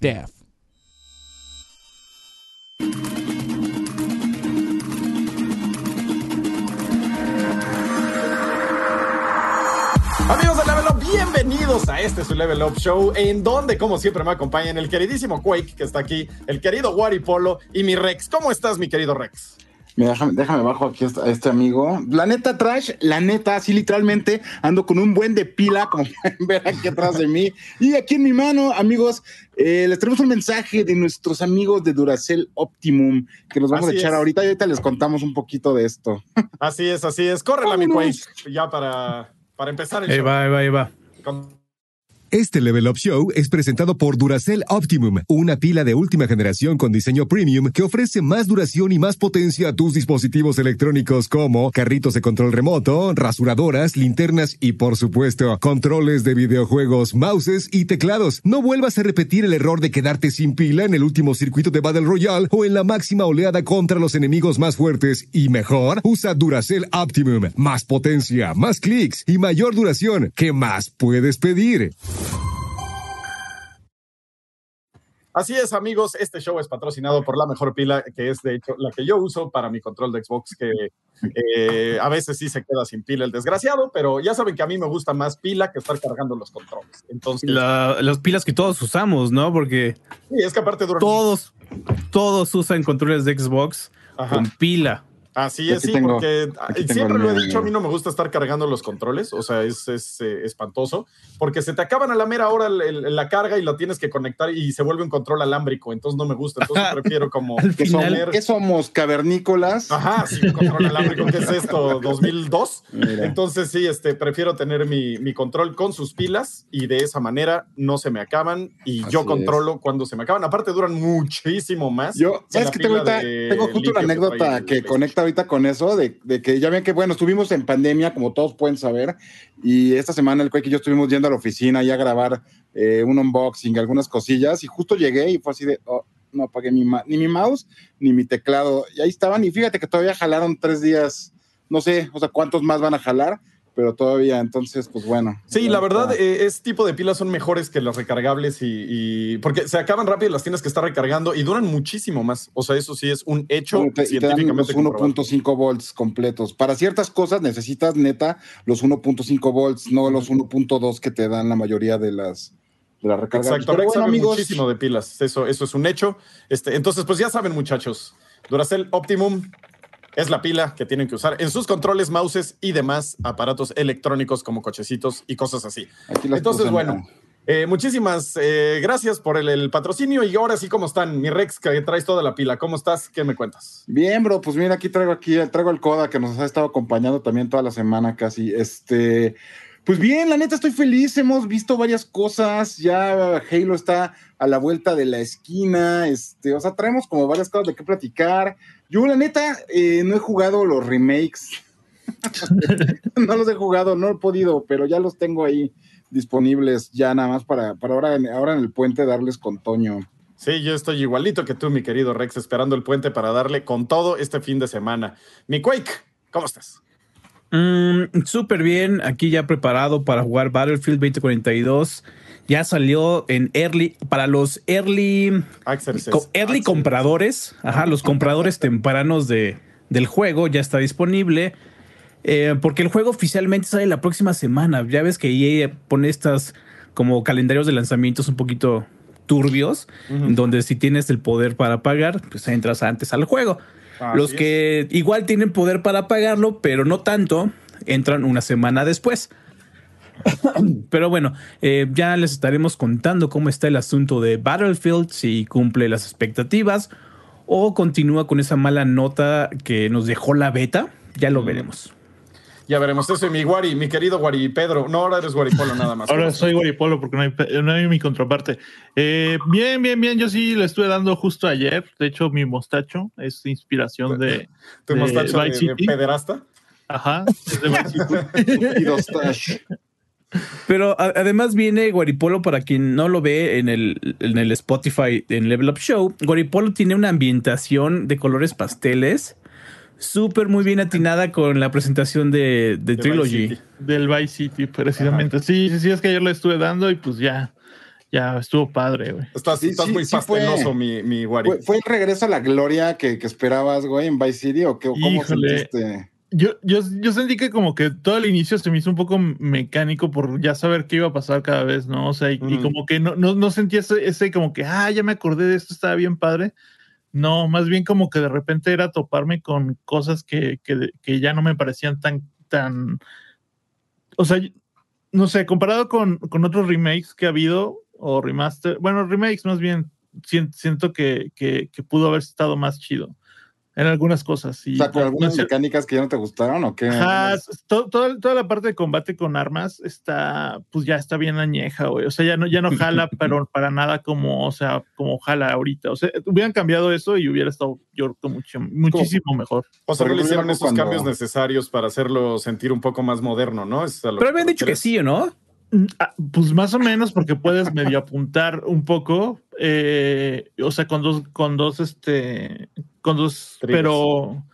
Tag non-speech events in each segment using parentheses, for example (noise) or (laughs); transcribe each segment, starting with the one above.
Def. Amigos de Level Up, bienvenidos a este su Level Up Show, en donde, como siempre, me acompañan el queridísimo Quake, que está aquí, el querido Wari Polo y mi Rex. ¿Cómo estás, mi querido Rex? Mira, déjame, déjame bajo aquí a este amigo. La neta, Trash, la neta, así literalmente ando con un buen de pila, como (laughs) pueden ver aquí atrás de mí. Y aquí en mi mano, amigos, eh, les tenemos un mensaje de nuestros amigos de Duracell Optimum que nos vamos Así a echar es. ahorita y ahorita les contamos un poquito de esto. Así es, así es. Córrela, mi Vámonos. ya para, para empezar el Ahí show. va, ahí va, ahí va. Con- Este Level Up Show es presentado por Duracell Optimum, una pila de última generación con diseño premium que ofrece más duración y más potencia a tus dispositivos electrónicos como carritos de control remoto, rasuradoras, linternas y por supuesto controles de videojuegos, mouses y teclados. No vuelvas a repetir el error de quedarte sin pila en el último circuito de Battle Royale o en la máxima oleada contra los enemigos más fuertes y mejor, usa Duracell Optimum. Más potencia, más clics y mayor duración. ¿Qué más puedes pedir? Así es, amigos, este show es patrocinado por la mejor pila, que es de hecho la que yo uso para mi control de Xbox, que eh, a veces sí se queda sin pila el desgraciado, pero ya saben que a mí me gusta más pila que estar cargando los controles. Entonces, La- las pilas que todos usamos, ¿no? Porque sí, es que aparte todos, todos usan controles de Xbox Ajá. con pila. Así es, sí, tengo- porque tengo siempre lo he dicho, a mí no me gusta estar cargando los controles, o sea, es, es, eh, espantoso, porque se te acaban a la mera hora el- el- la carga y lo tienes que conectar y se vuelve un control alámbrico, entonces no me gusta, entonces (laughs) prefiero como... ¿Qué, somos, ¿Qué somos? ¿Cavernícolas? Ajá, sí, un control alámbrico, ¿qué es (laughs) esto? ¿2002? Mira. Entonces sí, este, prefiero tener mi, mi control con sus pilas y de esa manera no se me acaban y yo Así controlo cuando se me acaban. Aparte duran muchísimo más. Yo, que ¿sabes la qué tengo Tengo justo una que anécdota que PlayStation. conecta ahorita con eso, de, que ya ven que, bueno, estuvimos en pandemia, como todos pueden saber, y esta semana el Quake y yo estuvimos yendo a la oficina y a grabar eh, un unboxing, algunas cosillas, y justo llegué y fue así de, oh, no apagué mi ni mi mouse ni mi teclado, y ahí estaban, y fíjate que todavía jalaron tres días, no sé, o sea, cuántos más van a jalar, pero todavía, entonces, pues bueno. Sí, la verdad, eh, este tipo de pilas son mejores que las recargables y, y- porque se acaban rápido las tienes que estar recargando y duran muchísimo más. O sea, eso sí es un hecho te, y te dan los científicamente comprobado. 1.5 volts completos. Para ciertas cosas necesitas neta los 1.5 volts, no los 1.2 que te dan la mayoría de las, de las recargas. Exacto, Rex bueno, sabe amigos, muchísimo de pilas. Eso, eso es un hecho. Este, entonces, pues ya saben, muchachos, Duracell Optimum es la pila que tienen que usar en sus controles, mouses y demás aparatos electrónicos como cochecitos y cosas así. Entonces, puse, bueno, eh, muchísimas eh, gracias por el, el patrocinio y ahora sí, ¿cómo están? Mi Rex, que traes toda la pila, ¿cómo estás? ¿Qué me cuentas? Bien, bro, pues mira, aquí traigo aquí, traigo el Coda que nos ha estado acompañando también toda la semana casi. Este, pues bien, la neta estoy feliz, hemos visto varias cosas, ya Halo está a la vuelta de la esquina, este, o sea, traemos como varias cosas de qué platicar. Yo, la neta, eh, no he jugado los remakes. (laughs) no los he jugado, no he podido, pero ya los tengo ahí disponibles ya nada más para, para ahora, ahora en el puente darles con Toño. Sí, yo estoy igualito que tú, mi querido Rex, esperando el puente para darle con todo este fin de semana. Mi Quake, ¿cómo estás? Mm, Súper bien, aquí ya preparado para jugar Battlefield 2042. Ya salió en early, para los early, early compradores, ajá, los compradores (laughs) tempranos de, del juego ya está disponible. Eh, porque el juego oficialmente sale la próxima semana. Ya ves que EA pone estas como calendarios de lanzamientos un poquito turbios, donde si tienes el poder para pagar, pues entras antes al juego. Los es. que igual tienen poder para pagarlo, pero no tanto, entran una semana después. (coughs) Pero bueno, eh, ya les estaremos contando cómo está el asunto de Battlefield, si cumple las expectativas o continúa con esa mala nota que nos dejó la beta. Ya lo veremos. Ya veremos eso. Y mi Guari, mi querido Guari Pedro. No, ahora eres Guaripolo nada más. Ahora soy Guaripolo porque no hay, no hay mi contraparte. Eh, bien, bien, bien. Yo sí le estuve dando justo ayer. De hecho, mi mostacho es inspiración de. (laughs) Tu de mostacho de, pederasta. Ajá. es de. (laughs) Pero a- además viene Guaripolo, para quien no lo ve en el, en el Spotify, en Level Up Show, Guaripolo tiene una ambientación de colores pasteles súper muy bien atinada con la presentación de, de De Trilogy. Vice del Vice City, precisamente. Sí, sí, sí, es que ayer le estuve dando y pues ya. ya estuvo padre, güey. Estás, Sí, estás sí, muy sí fue. mi, mi Wari. ¿Fue, fue el regreso a la gloria que, que esperabas, güey, en Vice City? ¿O qué, o cómo Híjole. sentiste? Yo, yo, yo sentí que como que todo el inicio se me hizo un poco mecánico por ya saber qué iba a pasar cada vez, ¿no? O sea, y, y como que no, no, no sentí ese, ese como que, ah, ya me acordé de esto, estaba bien padre. No, más bien como que de repente era toparme con cosas que, que, que ya no me parecían tan, tan, o sea, no sé, comparado con, con otros remakes que ha habido, o remaster, bueno, remakes más bien, sien- siento que, que, que pudo haber estado más chido en algunas cosas. Y O sea, con algunas mecánicas que ya no te gustaron o qué? Ajá, toda, toda la parte de combate con armas está, pues ya está bien añeja, güey. O sea, ya no, ya no jala, (laughs) pero para nada como, o sea, como jala ahorita. O sea, hubieran cambiado eso y hubiera estado, yo creo, mucho, muchísimo mejor. O sea, no le hicieron esos cuando- cambios necesarios para hacerlo sentir un poco más moderno, ¿no? Es a lo Pero habían dicho que sí, ¿o no? Mm, ah, Pues más o menos, porque puedes medio apuntar un poco. eh, o sea, con dos, con dos, este, con dos, Triggers. pero,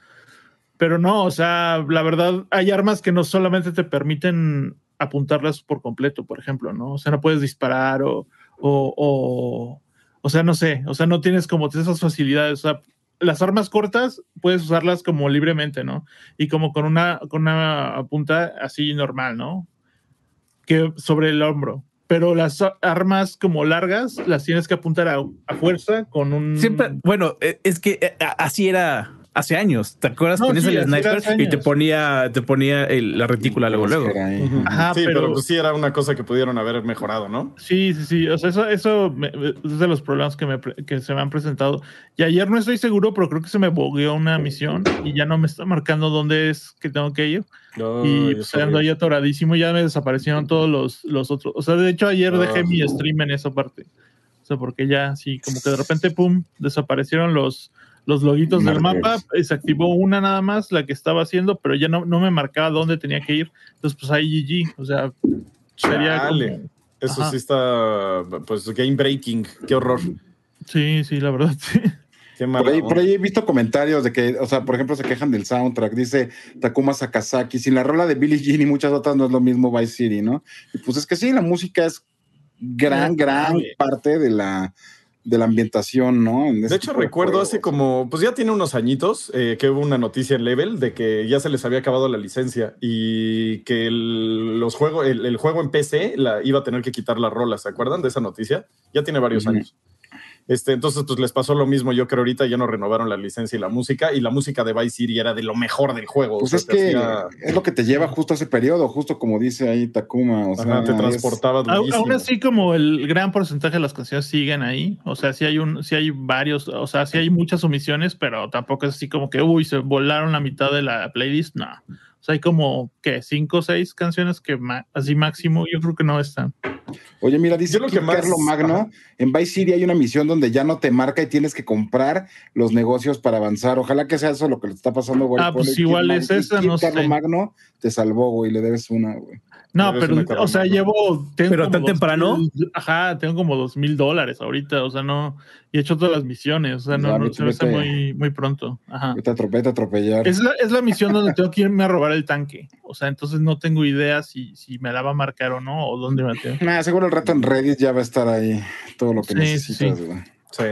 pero no, o sea, la verdad, hay armas que no solamente te permiten apuntarlas por completo, por ejemplo, ¿no? O sea, no puedes disparar o, o, o, o sea, no sé, o sea, no tienes como esas facilidades, o sea, las armas cortas puedes usarlas como libremente, ¿no? Y como con una, con una punta así normal, ¿no? que sobre el hombro. Pero las armas como largas las tienes que apuntar a, a fuerza con un. Siempre, bueno, eh, es que a- así era hace años. ¿Te acuerdas? No, Ponías sí, el sniper y te ponía, te ponía el- la retícula luego, luego. Ajá, sí, pero, pero- pues sí era una cosa que pudieron haber mejorado, ¿no? Sí, sí, sí. O sea, eso, eso me- es de los problemas que, me, que se me han presentado. Y ayer no estoy seguro, pero creo que se me bogueó una misión y ya no me está marcando dónde es que tengo que ir. y pues ando ahí atoradísimo y ya me desaparecieron todos los, los otros. O sea, de hecho, ayer dejé mi stream en esa parte. O sea, porque ya, sí, como que de repente, pum, desaparecieron los, los loguitos del mapa. y Se activó una nada más, la que estaba haciendo, pero ya no, no me marcaba dónde tenía que ir. Entonces, pues ahí GG. O sea, sería. Como- Eso Ajá. sí está, pues, game breaking. Qué horror. Sí, sí, la verdad, (laughs) sí. Qué Por ahí, por ahí he visto comentarios de que, o sea, por ejemplo, se quejan del soundtrack. Dice Takuma Sakazaki, sin la rola de Billie Jean y muchas otras no es lo mismo Vice City, ¿no? Y pues es que sí, la música es gran, gran claro. parte de la, de la ambientación, ¿no? En De hecho, recuerdo juegos. hace como, pues ya tiene unos añitos eh, que hubo una noticia en Level de que ya se les había acabado la licencia y que el, los juegos, el, el juego en PC la, iba a tener que quitar las rolas. ¿Se acuerdan de esa noticia? Ya tiene varios años. Este, entonces, pues les pasó lo mismo. Yo creo ahorita ya no renovaron la licencia y la música, y la música de Vice City era de lo mejor del juego. Pues O es sea, que hacía- es lo que te lleva justo a ese periodo, justo como dice ahí Takuma. O sea, ajá, te es- transportaba durísimo. Aún así, como el gran porcentaje de las canciones siguen ahí, o sea, sí hay un, sí hay varios, o sea, sí hay muchas omisiones, pero tampoco es así como que, uy, se volaron la mitad de la playlist, no. O sea, hay como, que Cinco o seis canciones que así máximo, yo creo que no están. Oye, mira, dice lo que más- Carlo Magno, ajá. en Vice City hay una misión donde ya no te marca y tienes que comprar los negocios para avanzar. Ojalá que sea eso lo que le está pasando, güey. Ah, pues igual es esa, no Carlo sé. Magno te salvó, güey, le debes una, güey. No, pero, o sea, llevo. tengo ¿Pero tan temprano? mil- ajá, tengo como dos mil dólares ahorita, o sea, no. Y he hecho todas las misiones, o sea, no, no vete. muy, muy pronto. Ajá. Vete a atrope- vete a atropellar. Es la, es la misión donde tengo que irme a robar el tanque. O sea, entonces no tengo idea si, si me la va a marcar o no, o dónde me tengo. Nah, seguro el rato en Reddit ya va a estar ahí todo lo que Sí, necesitas, sí. güey. Sí.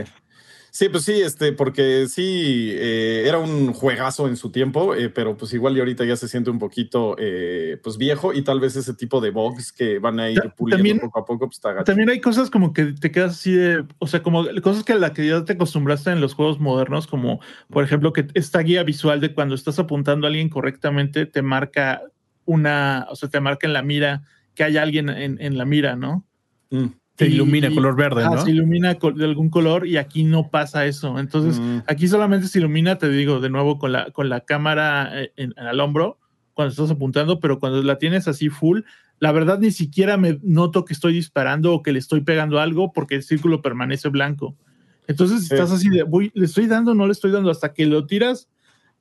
Sí, pues sí, este, porque sí, eh, era un juegazo en su tiempo, eh, pero pues igual y ahorita ya se siente un poquito eh, pues viejo y tal vez ese tipo de bugs que van a ir puliendo también- poco a poco, pues está gacho. También hay cosas como que te quedas así de, o sea, como cosas que a la que ya te acostumbraste en los juegos modernos, como por ejemplo que esta guía visual de cuando estás apuntando a alguien correctamente, te marca una, o sea, te marca en la mira que hay alguien en, en la mira, ¿no? Mm, Te Y- ilumina color verde, Ajá, ¿no? Se ilumina de algún color y aquí no pasa eso. Entonces, mm. Aquí solamente se ilumina, te digo, de nuevo con la, con la cámara eh, en, en el hombro cuando estás apuntando, pero cuando la tienes así full, la verdad ni siquiera me noto que estoy disparando o que le estoy pegando algo porque el círculo permanece blanco. Entonces Sí. estás así de, voy, le estoy dando, no le estoy dando, hasta que lo tiras,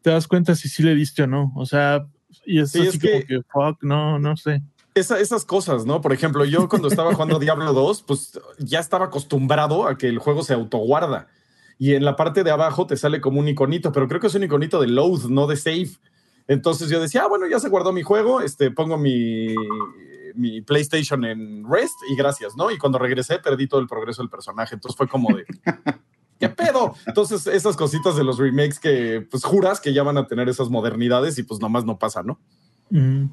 te das cuenta si sí le diste o no. O sea, y es Sí, así es como que- que, fuck, no, no sé. Esa- esas cosas, ¿no? Por ejemplo, yo cuando estaba jugando Diablo 2, pues ya estaba acostumbrado a que el juego se autoguarda. Y en la parte de abajo te sale como un iconito, pero creo que es un iconito de load, no de save. Entonces yo decía, ah, bueno, ya se guardó mi juego, este, pongo mi, mi PlayStation en rest y gracias, ¿no? Y cuando regresé perdí todo el progreso del personaje, entonces fue como de... (laughs) ¿Qué pedo? Entonces, esas cositas de los remakes que pues juras que ya van a tener esas modernidades y pues nomás no pasa, ¿no? Mm.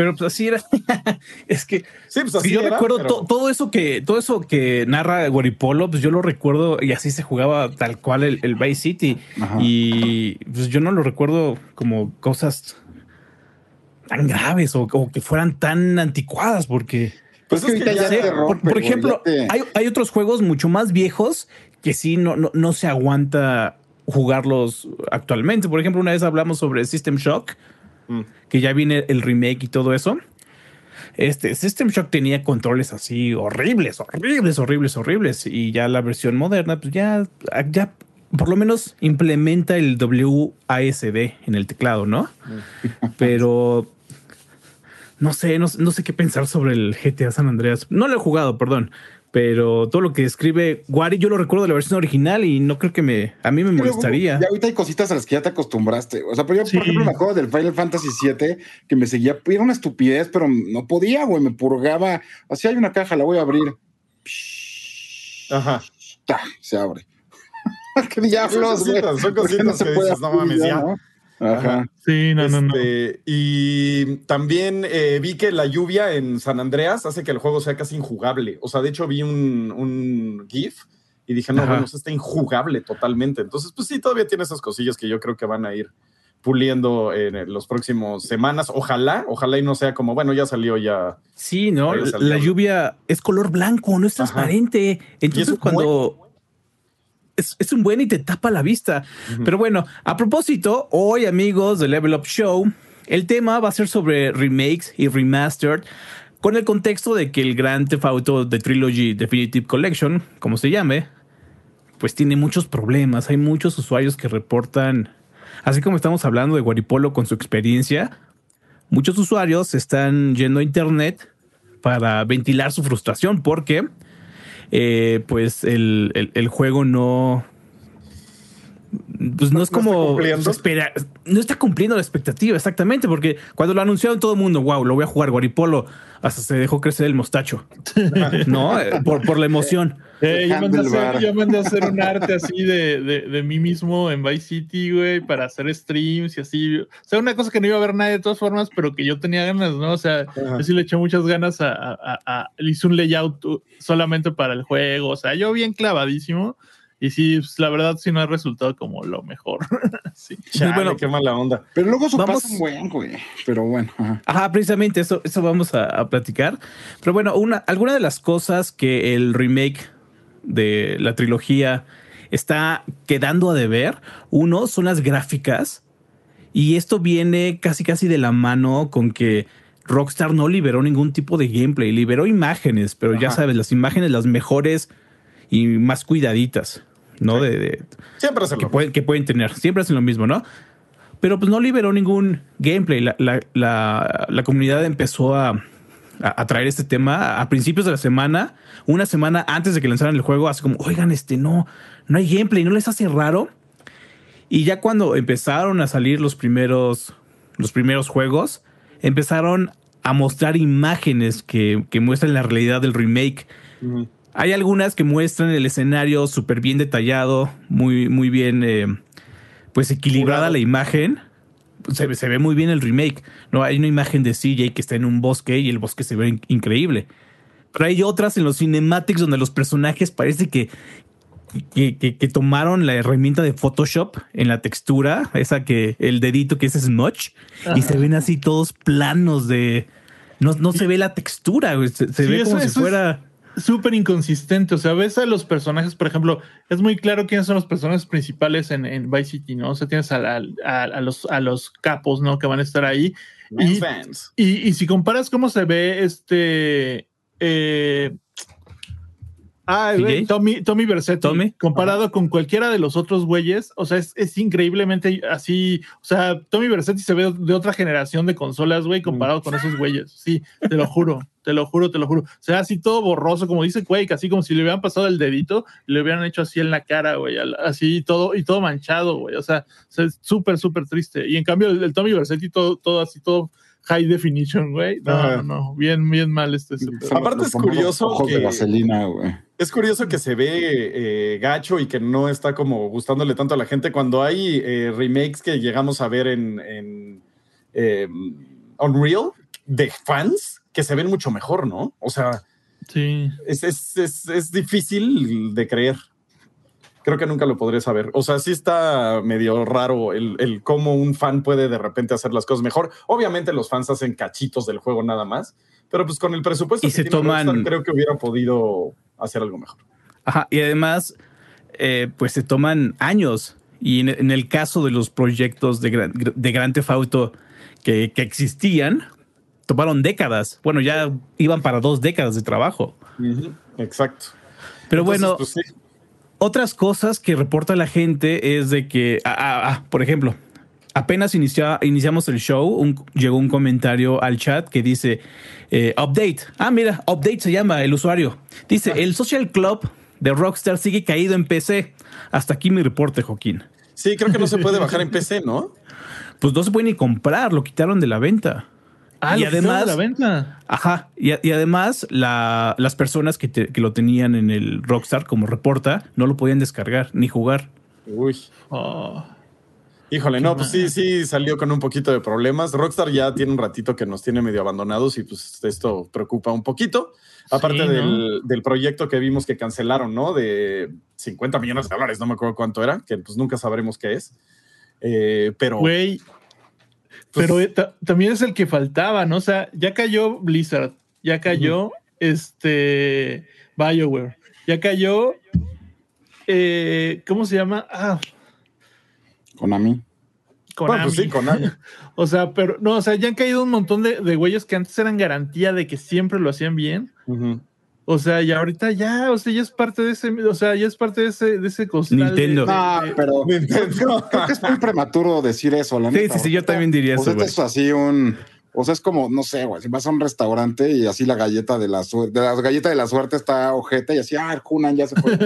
Pero pues así era. (laughs) es que, sí, pues así yo era, recuerdo pero- to- todo eso que todo eso que narra Guaripolo, pues yo lo recuerdo y así se jugaba tal cual el, el Vice City. Ajá. Y pues yo no lo recuerdo como cosas tan graves o, o que fueran tan anticuadas porque Pues es que ya sé, por, ejemplo, ya te- hay, hay otros juegos mucho más viejos que sí no, no, no se aguanta jugarlos actualmente. Por ejemplo, una vez hablamos sobre System Shock, Mm. que ya viene el remake y todo eso. Este System Shock tenía controles así horribles, horribles, horribles, horribles. Y ya la versión moderna, pues ya, ya por lo menos implementa el WASD en el teclado, ¿no? (laughs) Pero no sé, no, no sé qué pensar sobre el GTA San Andreas. No lo he jugado, perdón. Pero todo lo que escribe Wari, yo lo recuerdo de la versión original y no creo que me, a mí me molestaría. Ya ahorita hay cositas a las que ya te acostumbraste. O sea, pero yo, Sí. por ejemplo, me acuerdo del Final Fantasy VII que me seguía. Era una estupidez, pero no podía, güey. Me purgaba. Así hay una caja, la voy a abrir. Ajá. Ta, Se abre. (laughs) ¿Qué diablos, Son cositas, son ¿Por qué cositas que dices, no abrir mames, ya. ¿no? Ajá. Sí, no, no, no. Este, Y también eh, vi que la lluvia en San Andreas hace que el juego sea casi injugable. O sea, de hecho vi un, un GIF y dije, no, Ajá. bueno, está injugable totalmente. Entonces, pues sí, todavía tiene esas cosillas que yo creo que van a ir puliendo en los próximos semanas. Ojalá, ojalá y no sea como, bueno, ya salió ya. Sí, ¿no? La, lluvia es color blanco, no es Ajá. transparente. Entonces, cuando es, es un buen y te tapa la vista. Pero bueno, a propósito, hoy, amigos de Level Up Show, el tema va a ser sobre remakes y remastered. Con el contexto de que el Grand Theft Auto The Trilogy Definitive Collection, como se llame, pues tiene muchos problemas. Hay muchos usuarios que reportan, así como estamos hablando de Guaripolo con su experiencia, muchos usuarios están yendo a internet para ventilar su frustración porque eh, pues el, el- el juego no pues no es No está como cumpliendo. se espera- no está cumpliendo la expectativa exactamente porque cuando lo anunciaron todo el mundo wow lo voy a jugar Guaripolo hasta se dejó crecer el mostacho (laughs) no Eh, por, por la emoción Eh, yo, mandé a hacer, Handlebar. yo mandé a hacer un arte así de, de, de mí mismo en Vice City, güey, para hacer streams y así. O sea, una cosa que no iba a ver nadie de todas formas, pero que yo tenía ganas, ¿no? O sea, Ajá. yo sí le eché muchas ganas a, a- a- a- le hice un layout solamente para el juego. O sea, yo bien clavadísimo. Y sí, pues, la verdad sí no ha resultado como lo mejor. (laughs) sí. Chale, bueno, qué mala onda. Pero luego eso Vamos- pasa un buen, güey. Pero bueno. ajá. Ajá, precisamente eso, eso vamos a, a platicar. Pero bueno, una, alguna de las cosas que el remake de la trilogía está quedando a deber, uno son las gráficas. Y esto viene casi casi de la mano con que Rockstar no liberó ningún tipo de gameplay, liberó imágenes, pero ya sabes, las imágenes las mejores y más cuidaditas, ¿no? Sí. De, de- Siempre se que, lo pueden, que pueden tener. Siempre hacen lo mismo, ¿no? Pero pues no liberó ningún gameplay. La, la- la- la comunidad empezó a, a, a traer este tema a principios de la semana, una semana antes de que lanzaran el juego, así como, oigan, este no, no hay gameplay, ¿no les hace raro? Y ya cuando empezaron a salir los primeros, los primeros juegos, empezaron a mostrar imágenes que, que muestran la realidad del remake. Hay algunas que muestran el escenario súper bien detallado, muy, muy bien, eh, pues equilibrada Curado. la imagen. Se, ve- se ve muy bien el remake. No hay una imagen de CJ que está en un bosque y el bosque se ve in- increíble. Pero hay otras en los cinematics donde los personajes parece que, que, que- que tomaron la herramienta de Photoshop en la textura, esa que el dedito que es smudge, y se ven así todos planos de. No, no se ve la textura, se, se Sí, ve eso- como si eso es- fuera. Súper inconsistente. O sea, ves a los personajes, por ejemplo, es muy claro quiénes son los personajes principales en, en Vice City, ¿no? O sea, tienes a, a- a los, a los capos, ¿no? Que van a estar ahí. Y- fans. Y, y si comparas cómo se ve este. eh, ah, Tommy, Tommy Versetti, Tommy. comparado con cualquiera de los otros güeyes, o sea, es, es increíblemente así. O sea, Tommy Versetti se ve de otra generación de consolas, güey, comparado con esos güeyes. Sí, te lo juro, te lo juro, te lo juro. O sea, así todo borroso, como dice Quake, así como si le hubieran pasado el dedito le hubieran hecho así en la cara, güey, así todo y todo manchado, güey. O sea, o sea, es súper, súper triste. Y en cambio, el, el Tommy Versetti, todo, todo así, todo high definition, güey. No, Ajá. no, no, bien, bien mal este. pedo. Aparte es curioso ojos que- de vaselina, güey. Es curioso que se ve eh, gacho y que no está como gustándole tanto a la gente cuando hay eh, remakes que llegamos a ver en, en, eh, Unreal de fans que se ven mucho mejor, ¿no? O sea, Sí. es, es, es, es difícil de creer. Creo que nunca lo podré saber. O sea, sí está medio raro el, el cómo un fan puede de repente hacer las cosas mejor. Obviamente los fans hacen cachitos del juego nada más, pero pues con el presupuesto Y que se toman- Rockstar, creo que hubiera podido hacer algo mejor. Ajá, y además, eh, pues se toman años. Y en, en el caso de los proyectos de, Gran- de Grand Theft Auto que, que existían, tomaron décadas. Bueno, ya iban para dos décadas de trabajo. Exacto. Pero Entonces, bueno, pues, sí. Otras cosas que reporta la gente es de que, ah, ah, ah, por ejemplo, apenas inicia- iniciamos el show, un- llegó un comentario al chat que dice, eh, update. Ah, mira, update se llama el usuario. Dice, el social club de Rockstar sigue caído en PC. Hasta aquí mi reporte, Joaquín. Sí, creo que no se puede bajar en (laughs) PC, ¿no? Pues no se puede ni comprar, lo quitaron de la venta. Ah, y además, la venta. ajá, y, y además la- las personas que, te- que lo tenían en el Rockstar, como reporta, no lo podían descargar ni jugar. Uy. Oh. Híjole, no, pues sí, sí salió con un poquito de problemas. Rockstar ya tiene un ratito que nos tiene medio abandonados y pues esto preocupa un poquito. Aparte Sí, ¿no? del, del proyecto que vimos que cancelaron, ¿no? De 50 millones de dólares, no me acuerdo cuánto era, que pues nunca sabremos qué es. Eh, pero Güey. Pues- Pero eh, ta- también es el que faltaba, ¿no? O sea, ya cayó Blizzard, ya cayó este BioWare, ya cayó. eh, ¿Cómo se llama? Ah, Konami. Konami. bueno, pues sí, Konami. (laughs) O sea, pero no, o sea, ya han caído un montón de, de güeyes que antes eran garantía de que siempre lo hacían bien. Ujú. O sea, y ahorita ya, o sea, ya es parte de ese, o sea, ya es parte de ese, de ese costal Nintendo. de- Ah, pero Nintendo. creo que es muy prematuro decir eso, la Sí, neta. sí, sí, yo también diría O sea, eso, esto es así un. O sea, es como, no sé, güey, si vas a un restaurante y así la galleta de la suerte, de la galleta de la suerte está ojeta y así, ah, el Kunan ya se fue.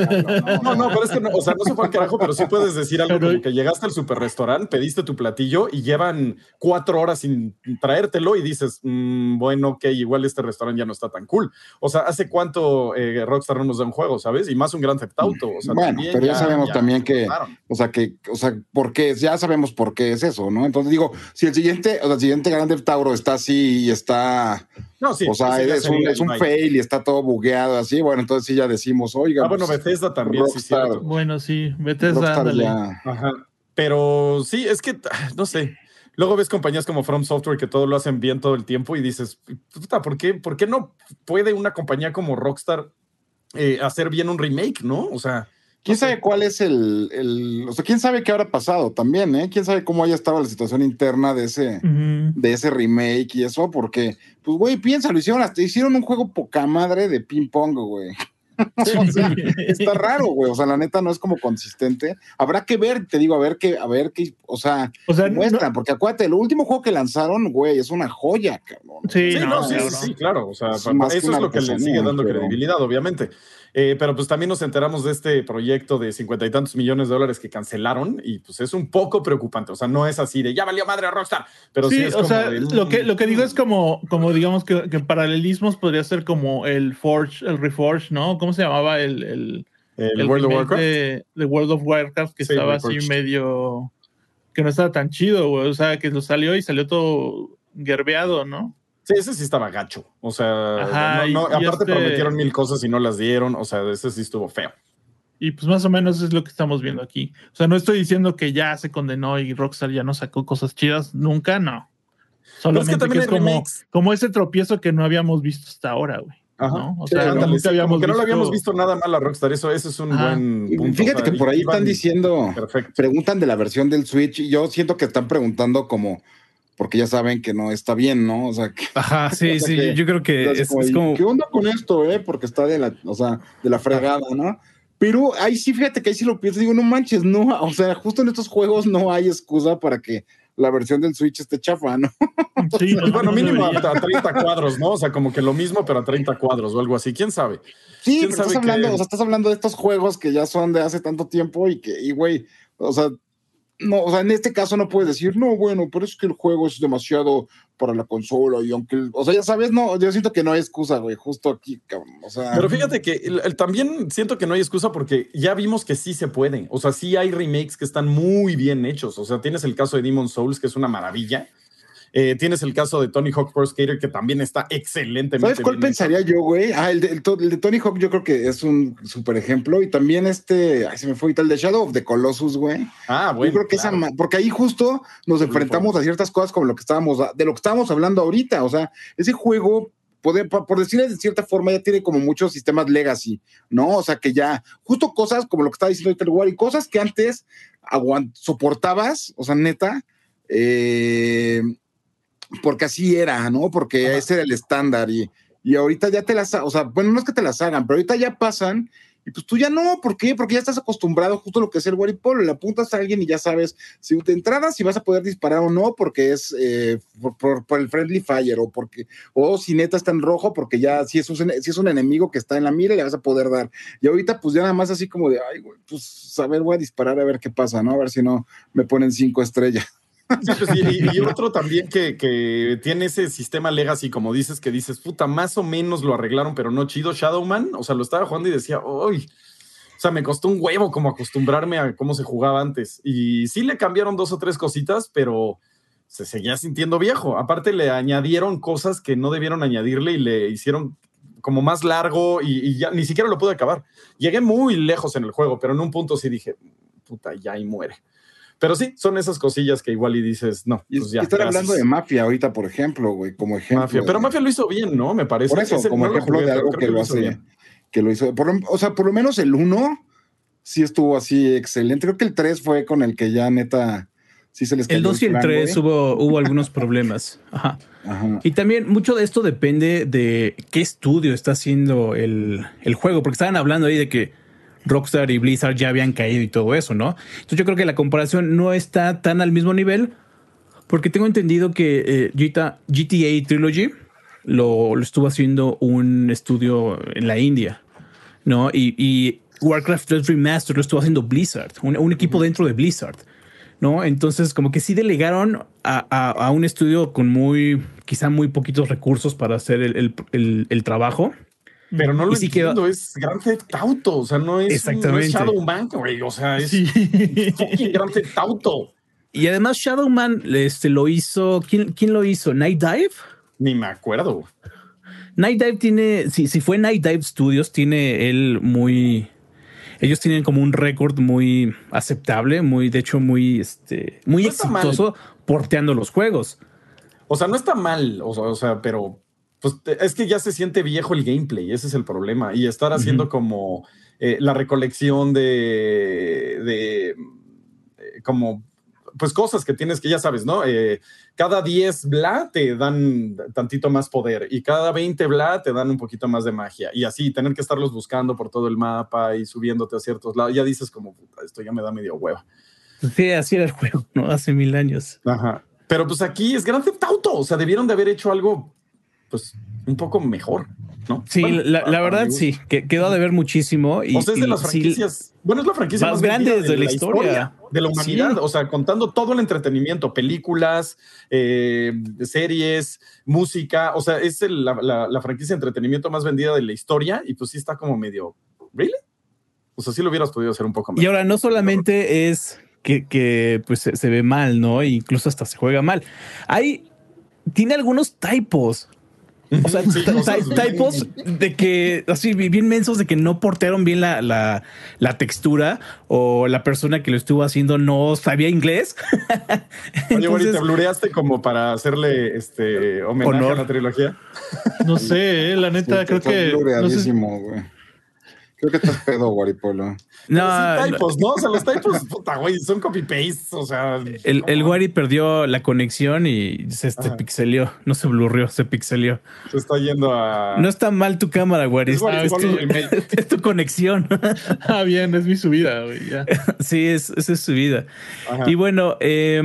No, no, pero es que no, o sea, no se fue al carajo, pero sí puedes decir algo como que llegaste al super restaurante, pediste tu platillo y llevan cuatro horas sin traértelo y dices, "Mm, bueno, ok, igual este restaurante ya no está tan cool. O sea, ¿hace cuánto eh, Rockstar no nos da un juego, sabes? Y más un Gran Theft Auto. O sea, Bueno, pero ya sabemos también que-. O sea, que, o sea, porque ya sabemos por qué es eso, ¿no? Entonces digo, si el siguiente, o sea, el siguiente Grand Theft Auto está así y está, No, sí. o sea, es un, es un fail y está todo bugueado así, bueno, entonces sí ya decimos, oiga, Ah, bueno, pues, Bethesda también, sí, Rockstar. cierto. Bueno, sí, Bethesda, Rockstar ándale. ya- Ajá. Pero sí, es que, (sighs) no sé. Luego ves compañías como From Software que todo lo hacen bien todo el tiempo y dices, puta, ¿por qué, por qué no puede una compañía como Rockstar eh, hacer bien un remake, no? O sea, ¿Quién sabe cuál es el, el, o sea, quién sabe qué habrá pasado también, eh? ¿Quién sabe cómo haya estado la situación interna de ese, de ese remake y eso? Porque, pues, güey, piensa, lo hicieron hasta, hicieron un juego poca madre de ping pong, güey. (laughs) O sea, está raro, güey. O sea, la neta no es como consistente. Habrá que ver, te digo, a ver qué, a ver qué, o sea, O sea, no- muestran, porque acuérdate, el último juego que lanzaron, güey, es una joya, cabrón. Sí, Sí, no, no, sí, sí, claro. O sea, eso es lo que le sigue dando pero- credibilidad, obviamente. Eh, pero pues también nos enteramos de este proyecto de cincuenta y tantos millones de dólares que cancelaron y pues es un poco preocupante. O sea, no es así de ya valió madre a Rockstar, pero sí, Sí, es o como sea, de, lo que, lo que digo mm, es como, como digamos que, que paralelismos podría ser como el Forge, el Reforge, ¿no? ¿Cómo se llamaba el, el, el, el World of Warcraft. De, de World of Warcraft que Sí, estaba así medio que no estaba tan chido, güey. O sea, que lo salió y salió todo gerbeado, ¿no? Sí, ese sí estaba gacho. O sea, Ajá, no, no, y- y aparte este- prometieron mil cosas y no las dieron. O sea, ese sí estuvo feo. Y pues más o menos es lo que estamos viendo aquí. O sea, no estoy diciendo que ya se condenó y Rockstar ya no sacó cosas chidas, nunca, no. Solamente que, también es como, como ese tropiezo que no habíamos visto hasta ahora, güey. Ajá. ¿no? O Sí, sea, ándale, nunca sí, como habíamos que no lo visto- habíamos visto nada mal a Rockstar. Eso, eso es un Ajá. buen punto. Fíjate O sea, que por ahí están diciendo, Perfecto. preguntan de la versión del Switch y yo siento que están preguntando como, porque ya saben que no está bien, ¿no? O sea, que Ajá, (laughs) sí, O sea sí, que- yo creo que es, como, es ¿y como... ¿Qué onda con esto, eh? Porque está de la, o sea, de la fregada, ¿no? Pero ahí sí, fíjate que ahí sí lo pienso, digo, no manches, no, (laughs) o sea, justo en estos juegos no hay excusa para que la versión del Switch esté chafa, ¿no? (laughs) Sí, no, bueno, no mínimo a, a 30 cuadros, ¿no? O sea, como que lo mismo, pero a 30 cuadros o algo así. ¿Quién sabe? Sí, ¿Quién pero estás sabe hablando, qué? o sea, estás hablando de estos juegos que ya son de hace tanto tiempo y que, y güey, o sea, no, o sea, en este caso no puedes decir, no, bueno, pero es que el juego es demasiado para la consola y aunque, o sea, ya sabes, no, yo siento que no hay excusa, güey, justo aquí, cabrón, o sea. Pero fíjate que el, también siento que no hay excusa porque ya vimos que sí se puede, o sea, sí hay remakes que están muy bien hechos, o sea, tienes el caso de Demon Souls, que es una maravilla, eh, tienes el caso de Tony Hawk Pro Skater, que también está excelente. ¿Sabes cuál pensaría hecho? yo, güey? Ah, el de, el, el de, Tony Hawk yo creo que es un súper ejemplo. Y también este, ay, se me fue y tal, de Shadow of the Colossus, güey. Ah, bueno. Yo creo que claro. esa, porque ahí justo nos enfrentamos a ciertas cosas como lo que estábamos, de lo que estábamos hablando ahorita. O sea, ese juego Poder, por decirle de cierta forma, ya tiene como muchos sistemas legacy, ¿no? O sea, que ya, justo cosas como lo que estaba diciendo ahorita y cosas que antes soportabas, o sea, neta, eh, porque así era, ¿no? Porque Ajá. ese era el estándar y, y ahorita ya te las, o sea, bueno, no es que te las hagan, pero ahorita ya pasan y pues tú ya no, ¿por qué? Porque ya estás acostumbrado justo a lo que es el Waripolo, le apuntas a alguien y ya sabes si de entrada si vas a poder disparar o no, porque es eh, por, por, por, el friendly fire o porque, o si neta está en rojo, porque ya si es, un, si es un enemigo que está en la mira, le vas a poder dar. Y ahorita pues ya nada más así como de, ay, güey, pues a ver, voy a disparar a ver qué pasa, ¿no? A ver si no me ponen cinco estrellas. Pues, y, y, otro también que, que, tiene ese sistema legacy, como dices, que dices, puta, más o menos lo arreglaron, pero no chido. Shadowman, o sea, lo estaba jugando y decía, uy, o sea, me costó un huevo como acostumbrarme a cómo se jugaba antes. Y sí le cambiaron dos o tres cositas, pero se seguía sintiendo viejo. Aparte, le añadieron cosas que no debieron añadirle y le hicieron como más largo y, y ya ni siquiera lo pude acabar. Llegué muy lejos en el juego, pero en un punto sí dije, puta, ya y muere. Pero sí, son esas cosillas que igual y dices, no, pues ya. Están hablando de Mafia ahorita, por ejemplo, güey, como ejemplo. Mafia. Pero Mafia lo hizo bien, ¿no? Me parece. Por eso, Ese, como no ejemplo jugué, de algo que, que, lo hace, bien. que lo hizo. Por, o sea, por lo menos el 1 sí estuvo así excelente. Creo que el 3 fue con el que ya neta sí se les El 2 y el 3 hubo, hubo algunos problemas. Ajá. Ajá. Y también mucho de esto depende de qué estudio está haciendo el, el juego, porque estaban hablando ahí de que Rockstar y Blizzard ya habían caído y todo eso, ¿no? Entonces yo creo que la comparación no está tan al mismo nivel, porque tengo entendido que eh, GTA, GTA, Trilogy lo, lo, estuvo haciendo un estudio en la India, ¿no? Y, y Warcraft 3 Remastered lo estuvo haciendo Blizzard, un, un equipo dentro de Blizzard, ¿no? Entonces como que sí delegaron a, a, a, un estudio con muy, quizá muy poquitos recursos para hacer el, el, el, el trabajo. Pero no lo y entiendo, quedó... es Grand Theft Auto, o sea, no es, Exactamente. No es Shadowman, güey, o sea, es sí. (laughs) fucking Grand Theft Auto. Y además Shadowman este, lo hizo, ¿quién, ¿quién lo hizo? ¿Night Dive? Ni me acuerdo. Night Dive tiene, si, si fue Night Dive Studios, tiene él muy, ellos tienen como un récord muy aceptable, muy, de hecho, muy, este, muy no exitoso porteando los juegos. O sea, no está mal, o sea, o sea pero pues es que ya se siente viejo el gameplay, ese es el problema. Y estar haciendo uh -huh. como eh, la recolección de, de eh, como pues cosas que tienes que ya sabes, ¿no? Eh, cada 10 bla te dan tantito más poder y cada 20 bla te dan un poquito más de magia y así tener que estarlos buscando por todo el mapa y subiéndote a ciertos lados, ya dices como, esto ya me da medio hueva. Sí, así era el juego, ¿no? Hace mil años. Ajá. Pero pues aquí es Grand Theft Auto, o sea, debieron de haber hecho algo pues un poco mejor, ¿no? Sí, bueno, la, la verdad sí, que quedó de ver muchísimo. Y, o sea, es de las franquicias, sí, bueno, es la franquicia más, más grande de, de, la, historia. historia. de la humanidad, sí. o sea, contando todo el entretenimiento, películas, eh, series, música, o sea, es el, la, franquicia de entretenimiento más vendida de la historia y pues sí está como medio, ¿really? O sea, sí lo hubieras podido hacer un poco mejor. Y ahora no solamente es que, que pues se, se, ve mal, ¿no? E incluso hasta se juega mal. Hay, tiene algunos typos. O sea, sí, typos de que así bien mensos de que no portaron bien la, la, la, textura o la persona que lo estuvo haciendo no sabía inglés. (laughs) Oye, Entonces, ¿te blureaste como para hacerle este homenaje honor. a la trilogía? No sé, eh, la neta, sí, creo que. No sé. Creo que estás pedo, Guaripolo. No, sí, typos, no, o sea, los typos, puta, güey, son copy-paste, o sea. El, el Wari perdió la conexión y se este, pixelió, no se blurrió, se pixelió. Se está yendo a. No está mal tu cámara, Wari, es, es, tu, (laughs) es, tu, conexión. (laughs) ah, bien, es mi subida, güey, ya. sí, es, esa es su vida. Ajá. Y bueno, eh,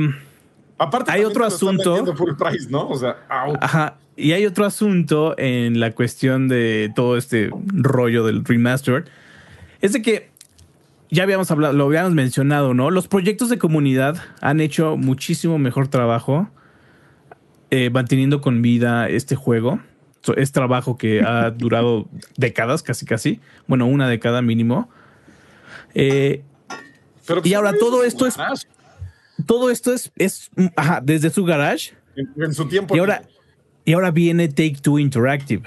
Aparte, hay otro asunto. Full price, ¿no? O sea, au. Ajá. Y hay otro asunto en la cuestión de todo este rollo del remaster. Es de que ya habíamos hablado, lo habíamos mencionado, ¿no? Los proyectos de comunidad han hecho muchísimo mejor trabajo eh, manteniendo con vida este juego. Es trabajo que ha (laughs) durado décadas, casi casi. Bueno, una década mínimo. Eh, Pero, y ahora todo esto es. Todo esto es, es ajá, desde su garage. En, en su tiempo. Y ahora, y ahora viene Take Two Interactive.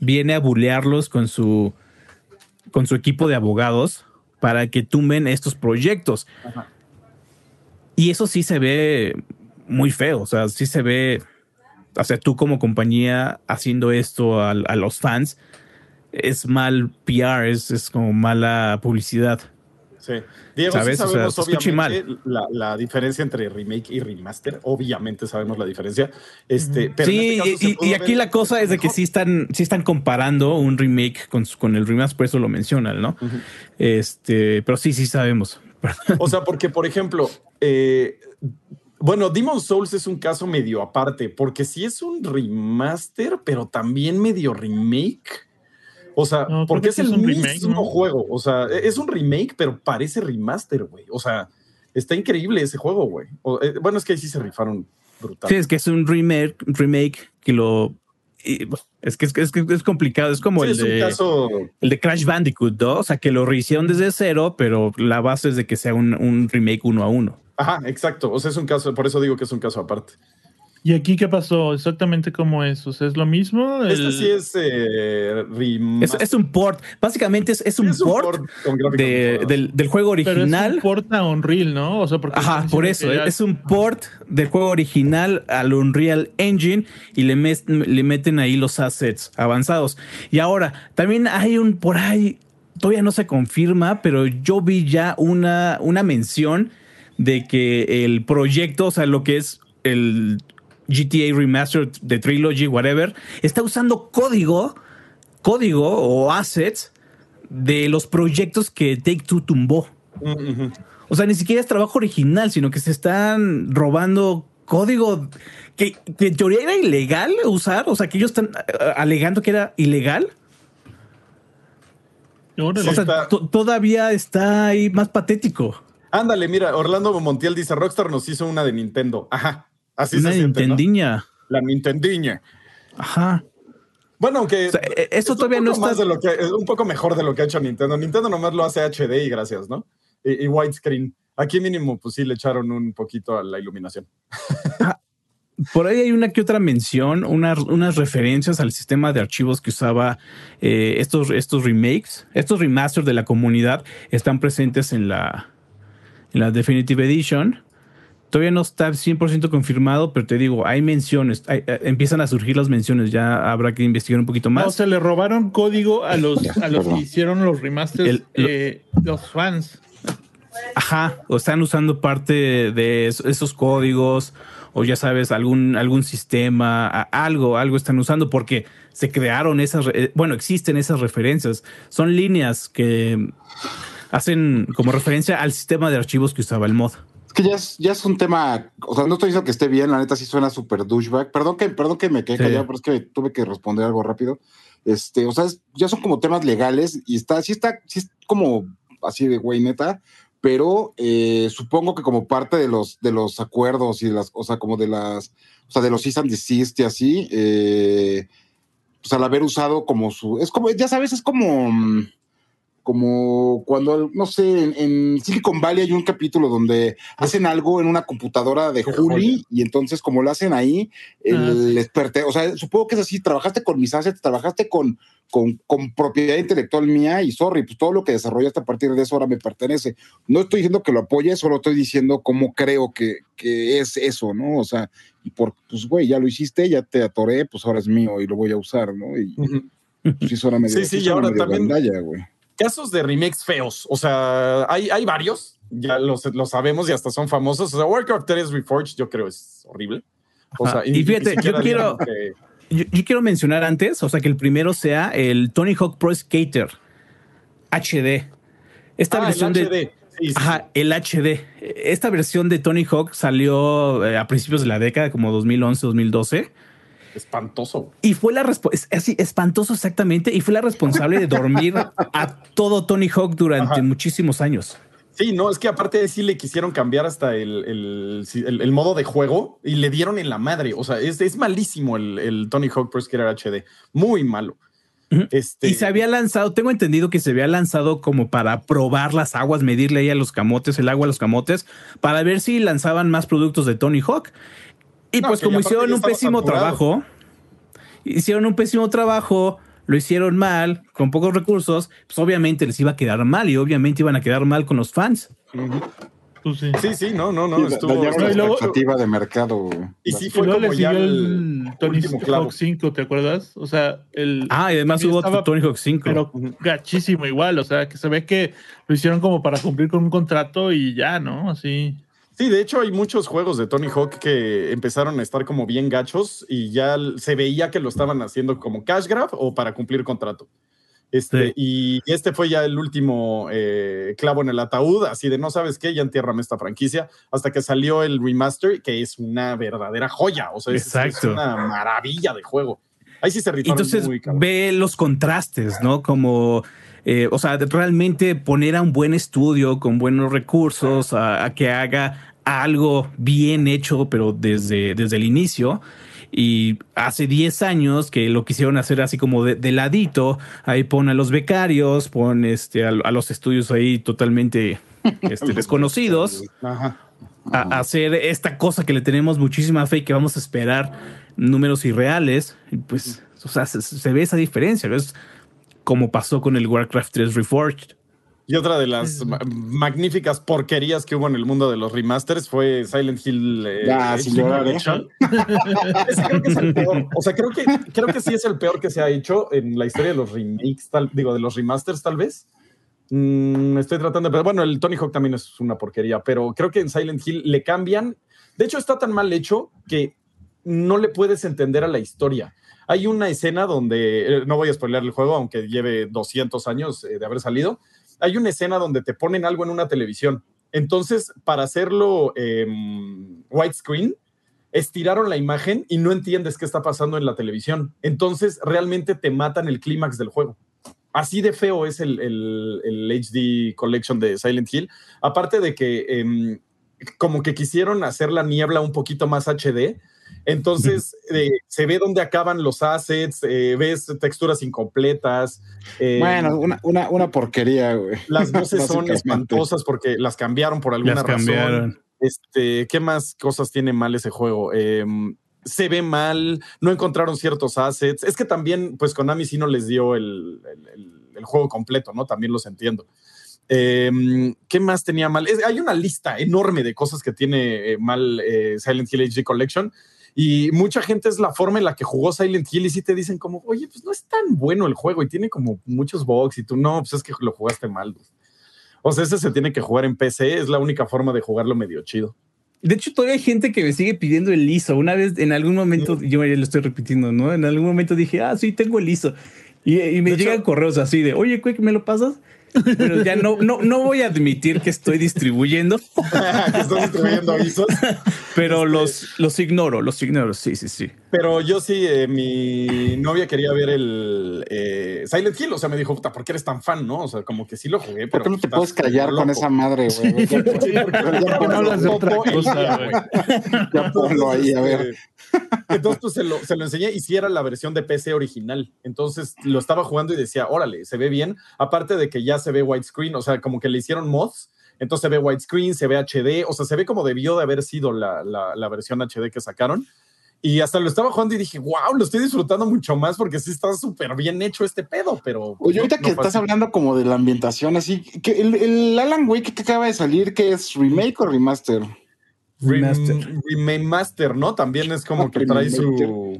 Viene a bulearlos con su, con su equipo de abogados para que tumben estos proyectos. Ajá. Y eso sí se ve muy feo. O sea, sí se ve. O sea, tú como compañía haciendo esto a, a los fans es mal PR, es, es como mala publicidad. Sí. Diego, ¿Sabes? sí O sea, sabemos obviamente la, la diferencia entre remake y remaster. Obviamente sabemos la diferencia. Este, pero sí, este y, aquí la cosa es de que sí están, sí están comparando un remake con, con el remaster, por eso lo mencionan, ¿no? Este, pero sí, sí sabemos. (laughs) O sea, porque, por ejemplo, eh, bueno, Demon Souls es un caso medio aparte, porque sí es un remaster, pero también medio remake. O sea, No, porque que es el es un remake, mismo ¿no? juego. O sea, e- es un remake, pero parece remaster, güey. O sea, está increíble ese juego, güey. Eh, bueno, es que ahí sí se rifaron brutal. Sí, es que es un remake, remake que lo. y, es que es, que- es, que es complicado, es como Sí, el, de, caso. el de Crash Bandicoot, ¿no? O sea, que lo rehicieron desde cero, pero la base es de que sea un, un remake uno a uno. Ajá, exacto. O sea, es un caso, por eso digo que es un caso aparte. ¿Y aquí qué pasó? ¿Exactamente cómo es? O sea, ¿es lo mismo? Este El- sí es eh, Es, un port, básicamente es, es un Es un port, de- del, del juego Pero es original. un port a Unreal, ¿no? O sea, porque Ajá, por eso. Es un port del juego original al Unreal Engine y le, mes- le meten ahí los assets avanzados. Y ahora, también hay un por ahí, todavía no se confirma, pero yo vi ya una, una mención de que el proyecto, o sea, lo que es el GTA Remastered de Trilogy, whatever, está usando código, código o assets de los proyectos que Take Two tumbó. O sea, ni siquiera es trabajo original, sino que se están robando código que, que en teoría era ilegal usar. O sea, que ellos están eh, alegando que era ilegal. O sea, está- todavía está ahí más patético. Ándale, mira, Orlando Montiel dice, Rockstar nos hizo una de Nintendo. Ajá, así Una se siente, ¿no? Nintendiña. La Nintendiña. Ajá. Bueno, aunque O sea, eso es todavía no está. más de lo que es un poco mejor de lo que ha hecho Nintendo. Nintendo nomás lo hace HD y gracias, ¿no? Y, y widescreen. Aquí mínimo, pues sí le echaron un poquito a la iluminación. Por ahí hay una que otra mención, una- unas referencias al sistema de archivos que usaba eh, estos, estos remakes, estos remasters de la comunidad están presentes en la, en la Definitive Edition. Todavía no está 100% confirmado, pero te digo, hay menciones, hay- eh, empiezan a surgir las menciones, ya habrá que investigar un poquito No, más. o sea, le robaron código a los, a los que hicieron los remasters, El- lo- eh, los fans. Ajá, o están usando parte de es- esos códigos o ya sabes, algún, algún sistema, a- algo, algo están usando porque se crearon esas, eh, bueno, existen esas referencias. Son líneas que hacen como referencia al sistema de archivos que usaba el mod. Es que ya es, ya es un tema, o sea, no estoy diciendo que esté bien, la neta sí suena súper douchebag. Perdón que, perdón que me quede Sí. callado, pero es que tuve que responder algo rápido. Este, o sea, es- ya son como temas legales y está, sí está, sí es como así de güey, neta, pero eh, supongo que como parte de los, de los acuerdos y de las, o sea, como de las, o sea, de los cease and desist y así, eh, pues al haber usado como su, es como, ya sabes, es como, mm, como cuando, no sé, en, en Silicon Valley hay un capítulo donde hacen algo en una computadora de Juli y entonces como lo hacen ahí, el Ah, sí. o sea, supongo que es así, trabajaste con mis assets, trabajaste con, con, con propiedad intelectual mía y sorry, pues todo lo que desarrollaste a partir de eso ahora me pertenece. No estoy diciendo que lo apoye, solo estoy diciendo cómo creo que, que es eso, ¿no? O sea, y por, pues güey, ya lo hiciste, ya te atoré, pues ahora es mío y lo voy a usar, ¿no? Y pues sí suena medio, Sí, sí, y ahora también- güey. Casos de remakes feos. O sea, hay, hay varios. Ya los, los sabemos y hasta son famosos. O sea, Warcraft 3 Reforged yo creo es horrible. O sea. Y fíjate, yo quiero- que- Yo, yo quiero mencionar antes, o sea, que el primero sea el Tony Hawk Pro Skater HD. Esta Ah, el versión de... HD. Sí, sí, Ajá, el HD. Esta versión de Tony Hawk salió eh, a principios de la década, como 2011, 2012. Espantoso. Y fue la respuesta, así, espantoso exactamente, y fue la responsable de dormir (laughs) a todo Tony Hawk durante Ajá. muchísimos años. Sí, no, es que aparte sí le quisieron cambiar hasta el, el- sí, el- el modo de juego y le dieron en la madre. O sea, es, es malísimo el, el Tony Hawk Pro Skater HD. Muy malo. Este, Y se había lanzado, tengo entendido que se había lanzado como para probar las aguas, medirle ahí a los camotes, el agua a los camotes, para ver si lanzaban más productos de Tony Hawk. Y No, pues como hicieron un pésimo saturado. trabajo, hicieron un pésimo trabajo, lo hicieron mal, con pocos recursos, pues obviamente les iba a quedar mal y obviamente iban a quedar mal con los fans. Pues sí. Sí, sí, no, no, no. Sí, estuvo, la y luego- expectativa de mercado. y sí Y fue luego le como ya siguió el el Tony. Hawk 5, ¿te acuerdas? O sea, el. Ah, y además hubo estaba- Tony Hawk 5. pero gachísimo igual, o sea, que se ve que lo hicieron como para cumplir con un contrato y ya, ¿no? Así. Sí, de hecho hay muchos juegos de Tony Hawk que empezaron a estar como bien gachos y ya se veía que lo estaban haciendo como cash grab o para cumplir contrato. Este, Sí. Y este fue ya el último eh, clavo en el ataúd, así de no sabes qué, ya entiérrame esta franquicia, hasta que salió el remaster, que es una verdadera joya, o sea, es, es una maravilla de juego. Ahí sí se Entonces muy ve los contrastes, ¿no? Como, eh, o sea, realmente poner a un buen estudio con buenos recursos a, a que haga algo bien hecho, pero desde, desde el inicio. Y hace 10 años que lo quisieron hacer así como de, de ladito, ahí pon a los becarios, pon este, a, a los estudios ahí totalmente (laughs) este, desconocidos Ajá. a, a hacer esta cosa que le tenemos muchísima fe y que vamos a esperar números irreales. Y pues, o sea, se, se ve esa diferencia. Es como pasó con el Warcraft 3 Reforged. Y otra de las ma- magníficas porquerías que hubo en el mundo de los remasters fue Silent Hill. eh, Ah, HD sin llorar, ¿eh? Ese creo que es el peor. O sea, creo que, creo que sí es el peor que se ha hecho en la historia de los remakes, tal, digo, de los remasters, tal vez. Mm, estoy tratando de. Pero bueno, el Tony Hawk también es una porquería, pero creo que en Silent Hill le cambian. De hecho, está tan mal hecho que no le puedes entender a la historia. Hay una escena donde, eh, no voy a spoiler el juego, aunque lleve 200 años eh, de haber salido, hay una escena donde te ponen algo en una televisión. Entonces, para hacerlo eh, widescreen, estiraron la imagen y no entiendes qué está pasando en la televisión. Entonces, realmente te matan el clímax del juego. Así de feo es el HD Collection de Silent Hill. Aparte de que em, como que quisieron hacer la niebla un poquito más HD. Entonces (laughs) eh, se ve dónde acaban los assets, eh, ves texturas incompletas. eh, Bueno, una, una, una porquería, güey. las (laughs) voces son espantosas porque las cambiaron por alguna Las razón. cambiaron. Este, ¿qué más cosas tiene mal ese juego? Em, se ve mal, no encontraron ciertos assets. Es que también, pues Konami sí no les dio el, el- el- el juego completo, ¿no? También los entiendo. Em, ¿Qué más tenía mal? Es- hay una lista enorme de cosas que tiene eh, mal eh, Silent Hill HD Collection. Y mucha gente es la forma en la que jugó Silent Hill y sí te dicen como, oye, pues no es tan bueno el juego y tiene como muchos bugs y tú no, pues es que lo jugaste mal. O sea, ese se tiene que jugar en PC, es la única forma de jugarlo medio chido. De hecho, todavía hay gente que me sigue pidiendo el ISO. Una vez, en algún momento, yo ya lo estoy repitiendo, ¿no? En algún momento dije, ah, sí, tengo el ISO. Y, y me De llegan hecho- correos así de, oye, Quick, ¿me lo pasas? Pero ya no, no, no voy a admitir que estoy distribuyendo, (laughs) que estás distribuyendo avisos. pero los, los ignoro, los ignoro. Sí, sí, sí. Pero yo sí, eh, mi novia quería ver el eh, Silent Hill, o sea, me dijo, puta, ¿por qué eres tan fan, no? O sea, como que sí lo jugué, ¿Por pero... qué no te puedes callar con esa madre, güey? (laughs) Sí, porque- ¿Por no hablas de otra cosa, güey? ya ponlo ahí, a ver. Entonces, pues se lo, se lo enseñé y sí era la versión de PC original. Entonces lo estaba jugando y decía, órale, se ve bien. Aparte de que ya se ve widescreen, o sea, como que le hicieron mods. Entonces se ve widescreen, se ve HD, o sea, se ve como debió de haber sido la, la, la versión HD que sacaron. Y hasta lo estaba jugando y dije, wow, lo estoy disfrutando mucho más porque sí está súper bien hecho este pedo, pero... Oye, ahorita no que estás hablando como de la ambientación, así, que el, el Alan Wake que acaba de salir, que es remake o remaster? Remaster. Rem- Remaster, ¿no? También es como que trae su...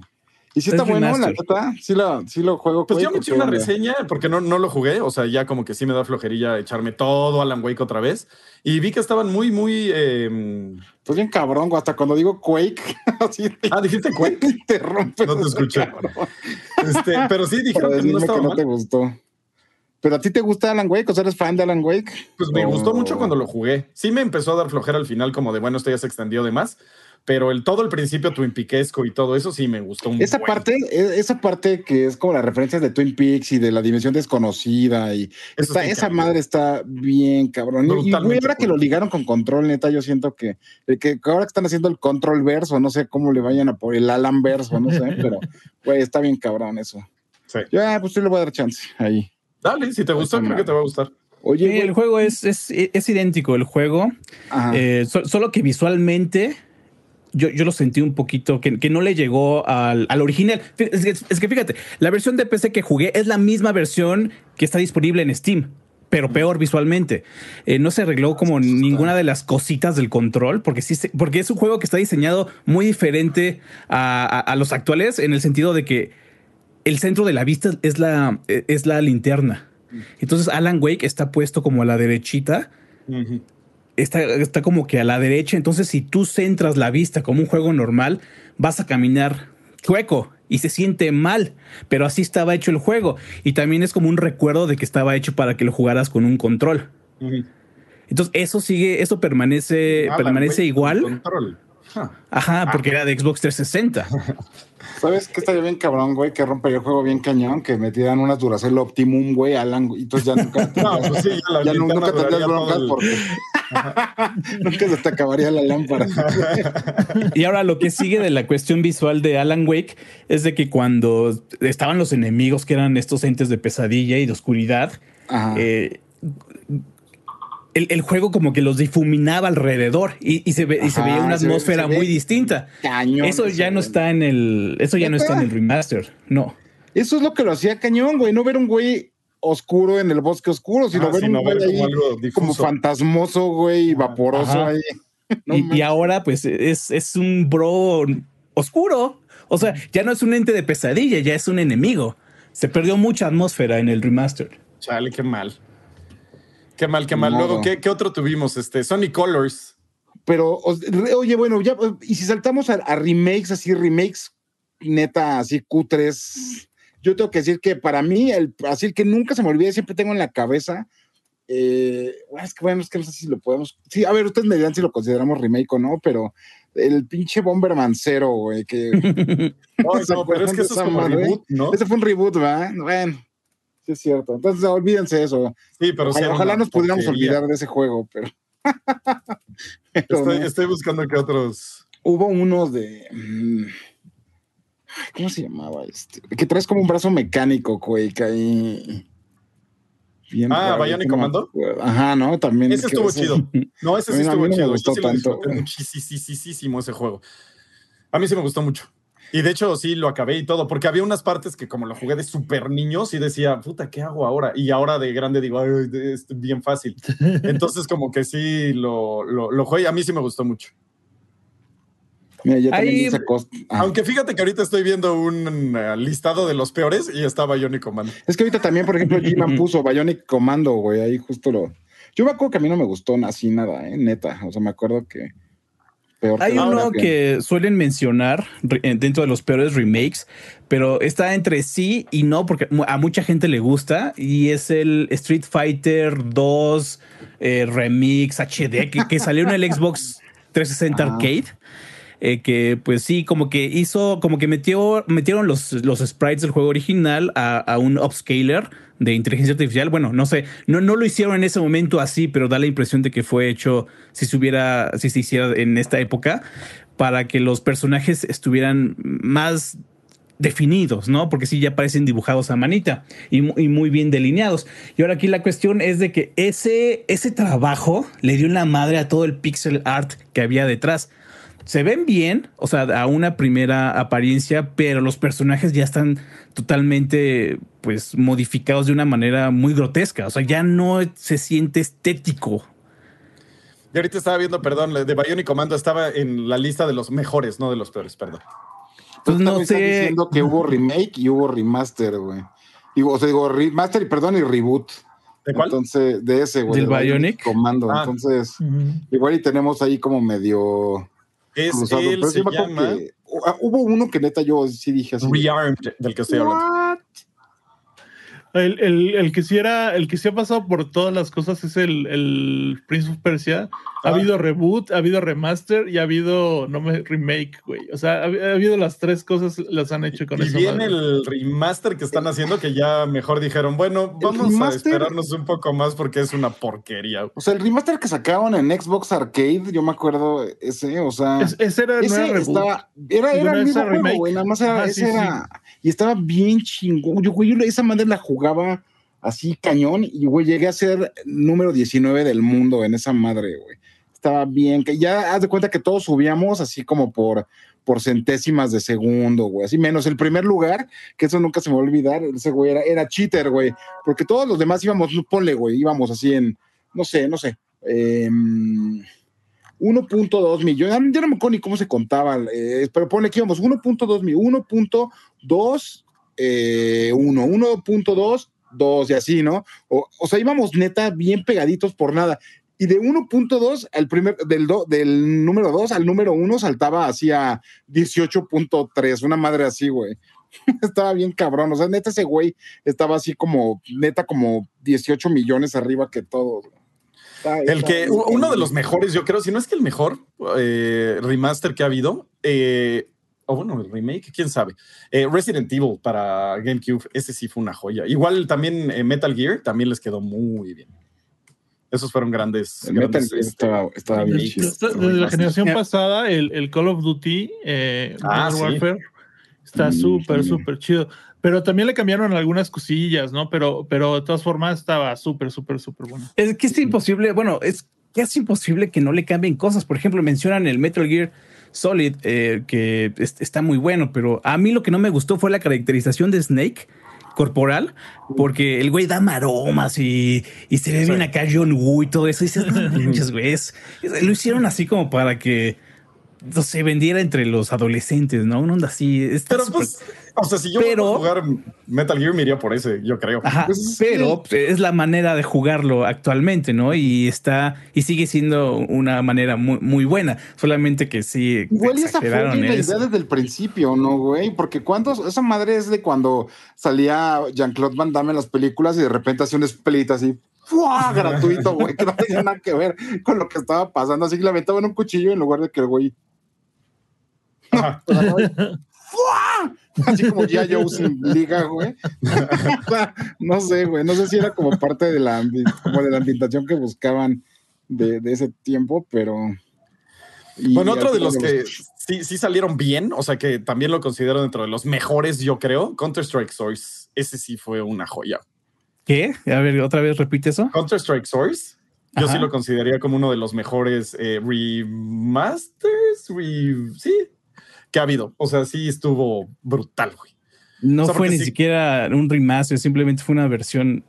Y si está Es bueno, la neta, sí lo, sí lo juego. Pues yo me eché una hombre, reseña porque no, no lo jugué, o sea, ya como que sí me da flojerilla echarme todo Alan Wake otra vez. Y vi que estaban muy, muy... eh, Pues bien cabrón, güey, hasta cuando digo Quake, (laughs) así te, Ah, dijiste Quake. (laughs) te rompes. No te escuché. Este, pero sí dijeron que no que estaba no mal. te gustó. ¿Pero a ti te gusta Alan Wake? ¿O eres fan de Alan Wake? Pues me O- gustó mucho cuando lo jugué. Sí me empezó a dar flojera al final, como de bueno, esto ya se extendió de más. pero el todo el principio Twin Peaksesco y todo eso sí me gustó un Esa buen. parte, e- esa parte que es como las referencias de Twin Peaks y de la dimensión desconocida y está- está esa madre está bien cabrón. Y- ahora que lo ligaron con control, neta, yo siento que, que, que ahora que están haciendo el control verso, no sé cómo le vayan a por el Alan verso, no sé, (laughs) pero güey, está bien cabrón eso. Sí. Ya, pues sí le voy a dar chance ahí. Dale, si te gustó, Esa creo que te va a gustar. Oye, Sí, el juego es, es, es idéntico, el juego. ajá. Eh, so- solo que visualmente yo, yo lo sentí un poquito que, que no le llegó al, al original. Es que, es que fíjate, la versión de PC que jugué es la misma versión que está disponible en Steam, pero peor visualmente. Eh, no se arregló como ninguna de las cositas del control, porque sí, porque es un juego que está diseñado muy diferente a, a- a los actuales en el sentido de que el centro de la vista es la, es la linterna. Entonces Alan Wake está puesto como a la derechita está, está como que a la derecha. Entonces, si tú centras la vista como un juego normal, vas a caminar chueco y se siente mal. Pero así estaba hecho el juego. Y también es como un recuerdo de que estaba hecho para que lo jugaras con un control. Entonces, eso sigue, eso permanece, Alan permanece Wake igual. Control. Ah, Ajá, porque era de Xbox 360. (laughs) ¿Sabes qué estaría bien cabrón, güey? Que rompería el juego bien cañón, que metieran unas Duracell Optimum, güey, Alan, y entonces ya nunca, (laughs) No, pues sí, ya la ya linterna nunca tendrías broncas el- porque (laughs) nunca se te acabaría la lámpara. Y ahora lo que sigue de la cuestión visual de Alan Wake es de que cuando estaban los enemigos, que eran estos entes de pesadilla y de oscuridad, Ajá. eh, el, el juego como que los difuminaba alrededor y, y se, ve- y se veía una atmósfera ve muy distinta. Cañón. Eso ya no está en el, eso ya no está en el remaster. No. Eso es lo que lo hacía cañón, güey. No ver un güey oscuro en el bosque oscuro, sino Ah, ver sino un güey ver ahí como algo como fantasmoso, güey, y vaporoso Ajá. ahí. (laughs) No y, y ahora pues es, es un bro oscuro. O sea, ya no es un ente de pesadilla, ya es un enemigo. Se perdió mucha atmósfera en el remaster. Chale, qué mal. Qué mal, qué mal. Luego. ¿qué, qué otro tuvimos? Este, Sonic Colors. Pero, oye, bueno, ya, y si saltamos a, a remakes, así, remakes neta, así cutres, yo tengo que decir que para mí, el, así el que nunca se me olvide, siempre tengo en la cabeza, eh, es que bueno, es que no sé si lo podemos, sí, a ver, ustedes me dirán si lo consideramos remake o no, pero el pinche Bomberman Cero, güey, que ¿Se (laughs) no, pero es que eso es como reboot, ¿no? ese fue un reboot, ¿verdad? Bueno, sí es cierto. Entonces, olvídense eso. Sí, pero sí Ojalá, nos pudiéramos porquería. olvidar de ese juego, pero... (laughs) pero Estoy, no. estoy buscando que otros. hubo unos de. mm, ¿Cómo se llamaba este? Que traes como un brazo mecánico, güey, que ahí. Bien Ah, Bionic me Commando. Ajá, ¿no? También. Ese estuvo ese- chido. (laughs) No, ese sí estuvo me chido. Yo gustó sí tanto. muchísimo ese juego. A mí sí me gustó mucho. Y de hecho, sí lo acabé y todo, porque había unas partes que, como lo jugué de súper niño, sí decía, puta, ¿qué hago ahora? Y ahora de grande digo, "Ay, es bien fácil. (laughs) Entonces, como que sí lo, lo, lo jugué y a mí sí me gustó mucho. Mira, yo también Ahí- ah. Aunque fíjate que ahorita estoy viendo un eh, listado de los peores y estaba Johnny Commando. Es que ahorita también, por ejemplo, G-Man (laughs) puso Bionic Commando, güey, ahí justo lo. Yo me acuerdo que a mí no me gustó así nada, ¿eh? Neta. O sea, me acuerdo que. Peor Hay que uno que suelen mencionar eh, dentro de los peores remakes, pero está entre sí y no, porque a mucha gente le gusta, y es el Street Fighter 2 eh, Remix HD, que, que salió en el Xbox 360 Ah. Arcade. eh, que pues sí, como que hizo, como que metió, metieron los, los sprites del juego original a, a un upscaler de inteligencia artificial. Bueno, no sé, no, no lo hicieron en ese momento así, pero da la impresión de que fue hecho si se hubiera, si se hiciera en esta época, para que los personajes estuvieran más definidos, ¿no? Porque sí ya parecen dibujados a manita y, y muy bien delineados. Y ahora aquí la cuestión es de que ese, ese trabajo le dio la madre a todo el pixel art que había detrás. Se ven bien, o sea, a una primera apariencia, pero los personajes ya están totalmente, pues, modificados de una manera muy grotesca. O sea, ya no se siente estético. Y ahorita estaba viendo, perdón, de Bionic Commando estaba en la lista de los mejores, no de los peores, perdón. Pues no sé. diciendo que hubo remake y hubo remaster, güey. Digo, o sea, digo, remaster y perdón, y reboot. ¿De cuál? Entonces, de ese, güey. ¿Del Bionic? Comando. Ah. Entonces, igual y tenemos ahí como medio es él, se llama que ah, hubo uno que neta yo sí dije así. Rearmed, del que estoy hablando. El, el, el, que sí era, el que sí ha pasado por todas las cosas es el, el Prince of Persia. Ha Ah. habido reboot, ha habido remaster y ha habido no me remake, güey. O sea, ha, ha habido las tres cosas, las han hecho con Y esa viene madre. el remaster que están haciendo que ya mejor dijeron, bueno, vamos a remaster- esperarnos un poco más porque es una porquería. O sea, el remaster que sacaron en Xbox Arcade, yo me acuerdo ese, o sea, Es- ese era, no ese era reboot. estaba, era, Sí, era no, el mismo era juego, remake. güey, nada más era, Ajá, ese sí, era, y estaba bien chingón. Yo, güey, yo esa madre la jugaba así cañón y, güey, llegué a ser número 19 del mundo en esa madre, güey. Estaba bien, que ya haz de cuenta que todos subíamos así como por, por centésimas de segundo, güey, así menos el primer lugar, que eso nunca se me va a olvidar, ese güey era, era cheater, güey, porque todos los demás íbamos, no, ponle, güey, íbamos así en, no sé, no sé, em, 1.2 millones, ya no me acuerdo ni cómo se contaba, eh, pero ponle que íbamos 1.2 millones, 1.2, eh, 1, 1.2, 2 y así, ¿no? O, o sea, íbamos neta bien pegaditos por nada. Y de 1.2 al primer, del, do- del número 2 al número 1 saltaba así a 18.3, una madre así, güey. (laughs) estaba bien cabrón, o sea, neta ese güey estaba así como, neta como 18 millones arriba que todos. Está- El que, uno de los mejores, yo creo, si no es que el mejor eh, remaster que ha habido, eh, o bueno, el remake, quién sabe. Eh, Resident Evil para GameCube, ese sí fue una joya. Igual también eh, Metal Gear también les quedó muy bien. Esos fueron grandes. El Metal grandes, Gear este, estaba, estaba bien chido. Desde, desde la generación Ya. pasada, el, el Call of Duty, eh, Ah, Modern sí. Warfare, está Mm, súper, sí. súper chido. Pero también le cambiaron algunas cosillas, ¿no? Pero, pero de todas formas estaba súper, súper, súper bueno. Es que es imposible, bueno, es casi imposible que no le cambien cosas. Por ejemplo, mencionan el Metal Gear Solid, eh, que es- está muy bueno, pero a mí lo que no me gustó fue la caracterización de Snake corporal, porque el güey da maromas y, y se ve Sí. bien acá John Woo y todo eso. Y dices, no (laughs) manches, güey, es- es- lo hicieron así como para que no se vendiera entre los adolescentes, ¿no? Una onda así. Está Pero súper- pues, o sea, si yo Pero- a jugar Metal Gear, me iría por ese, yo creo. Ajá, Pues es pero pues, es la manera de jugarlo actualmente, ¿no? Y está y sigue siendo una manera muy, muy buena. Solamente que sí Igual esa fue la idea desde el principio, ¿no, güey? Porque cuando esa madre es de cuando salía Jean-Claude Van Damme en las películas y de repente hacía un split así, ¡fua! (laughs) gratuito, güey, que no tenía nada que ver con lo que estaba pasando. Así que le aventaban un cuchillo en lugar de que el güey. (laughs) ¡fua! (laughs) Así como ya Joe sin liga, güey. (laughs) No sé, güey. No sé si era como parte de la, como de la ambientación que buscaban de, de ese tiempo, pero. y Bueno, otro de los que sí, sí salieron bien, o sea que también lo considero dentro de los mejores, yo creo, Counter-Strike Source. Ese sí fue una joya. ¿Qué? A ver, otra vez repite eso. Counter-Strike Source, yo Ajá. sí lo consideraría como uno de los mejores eh, remasters, re- sí, que ha habido. O sea, sí estuvo brutal, güey. No O sea, fue ni sí- siquiera un remaster, simplemente fue una versión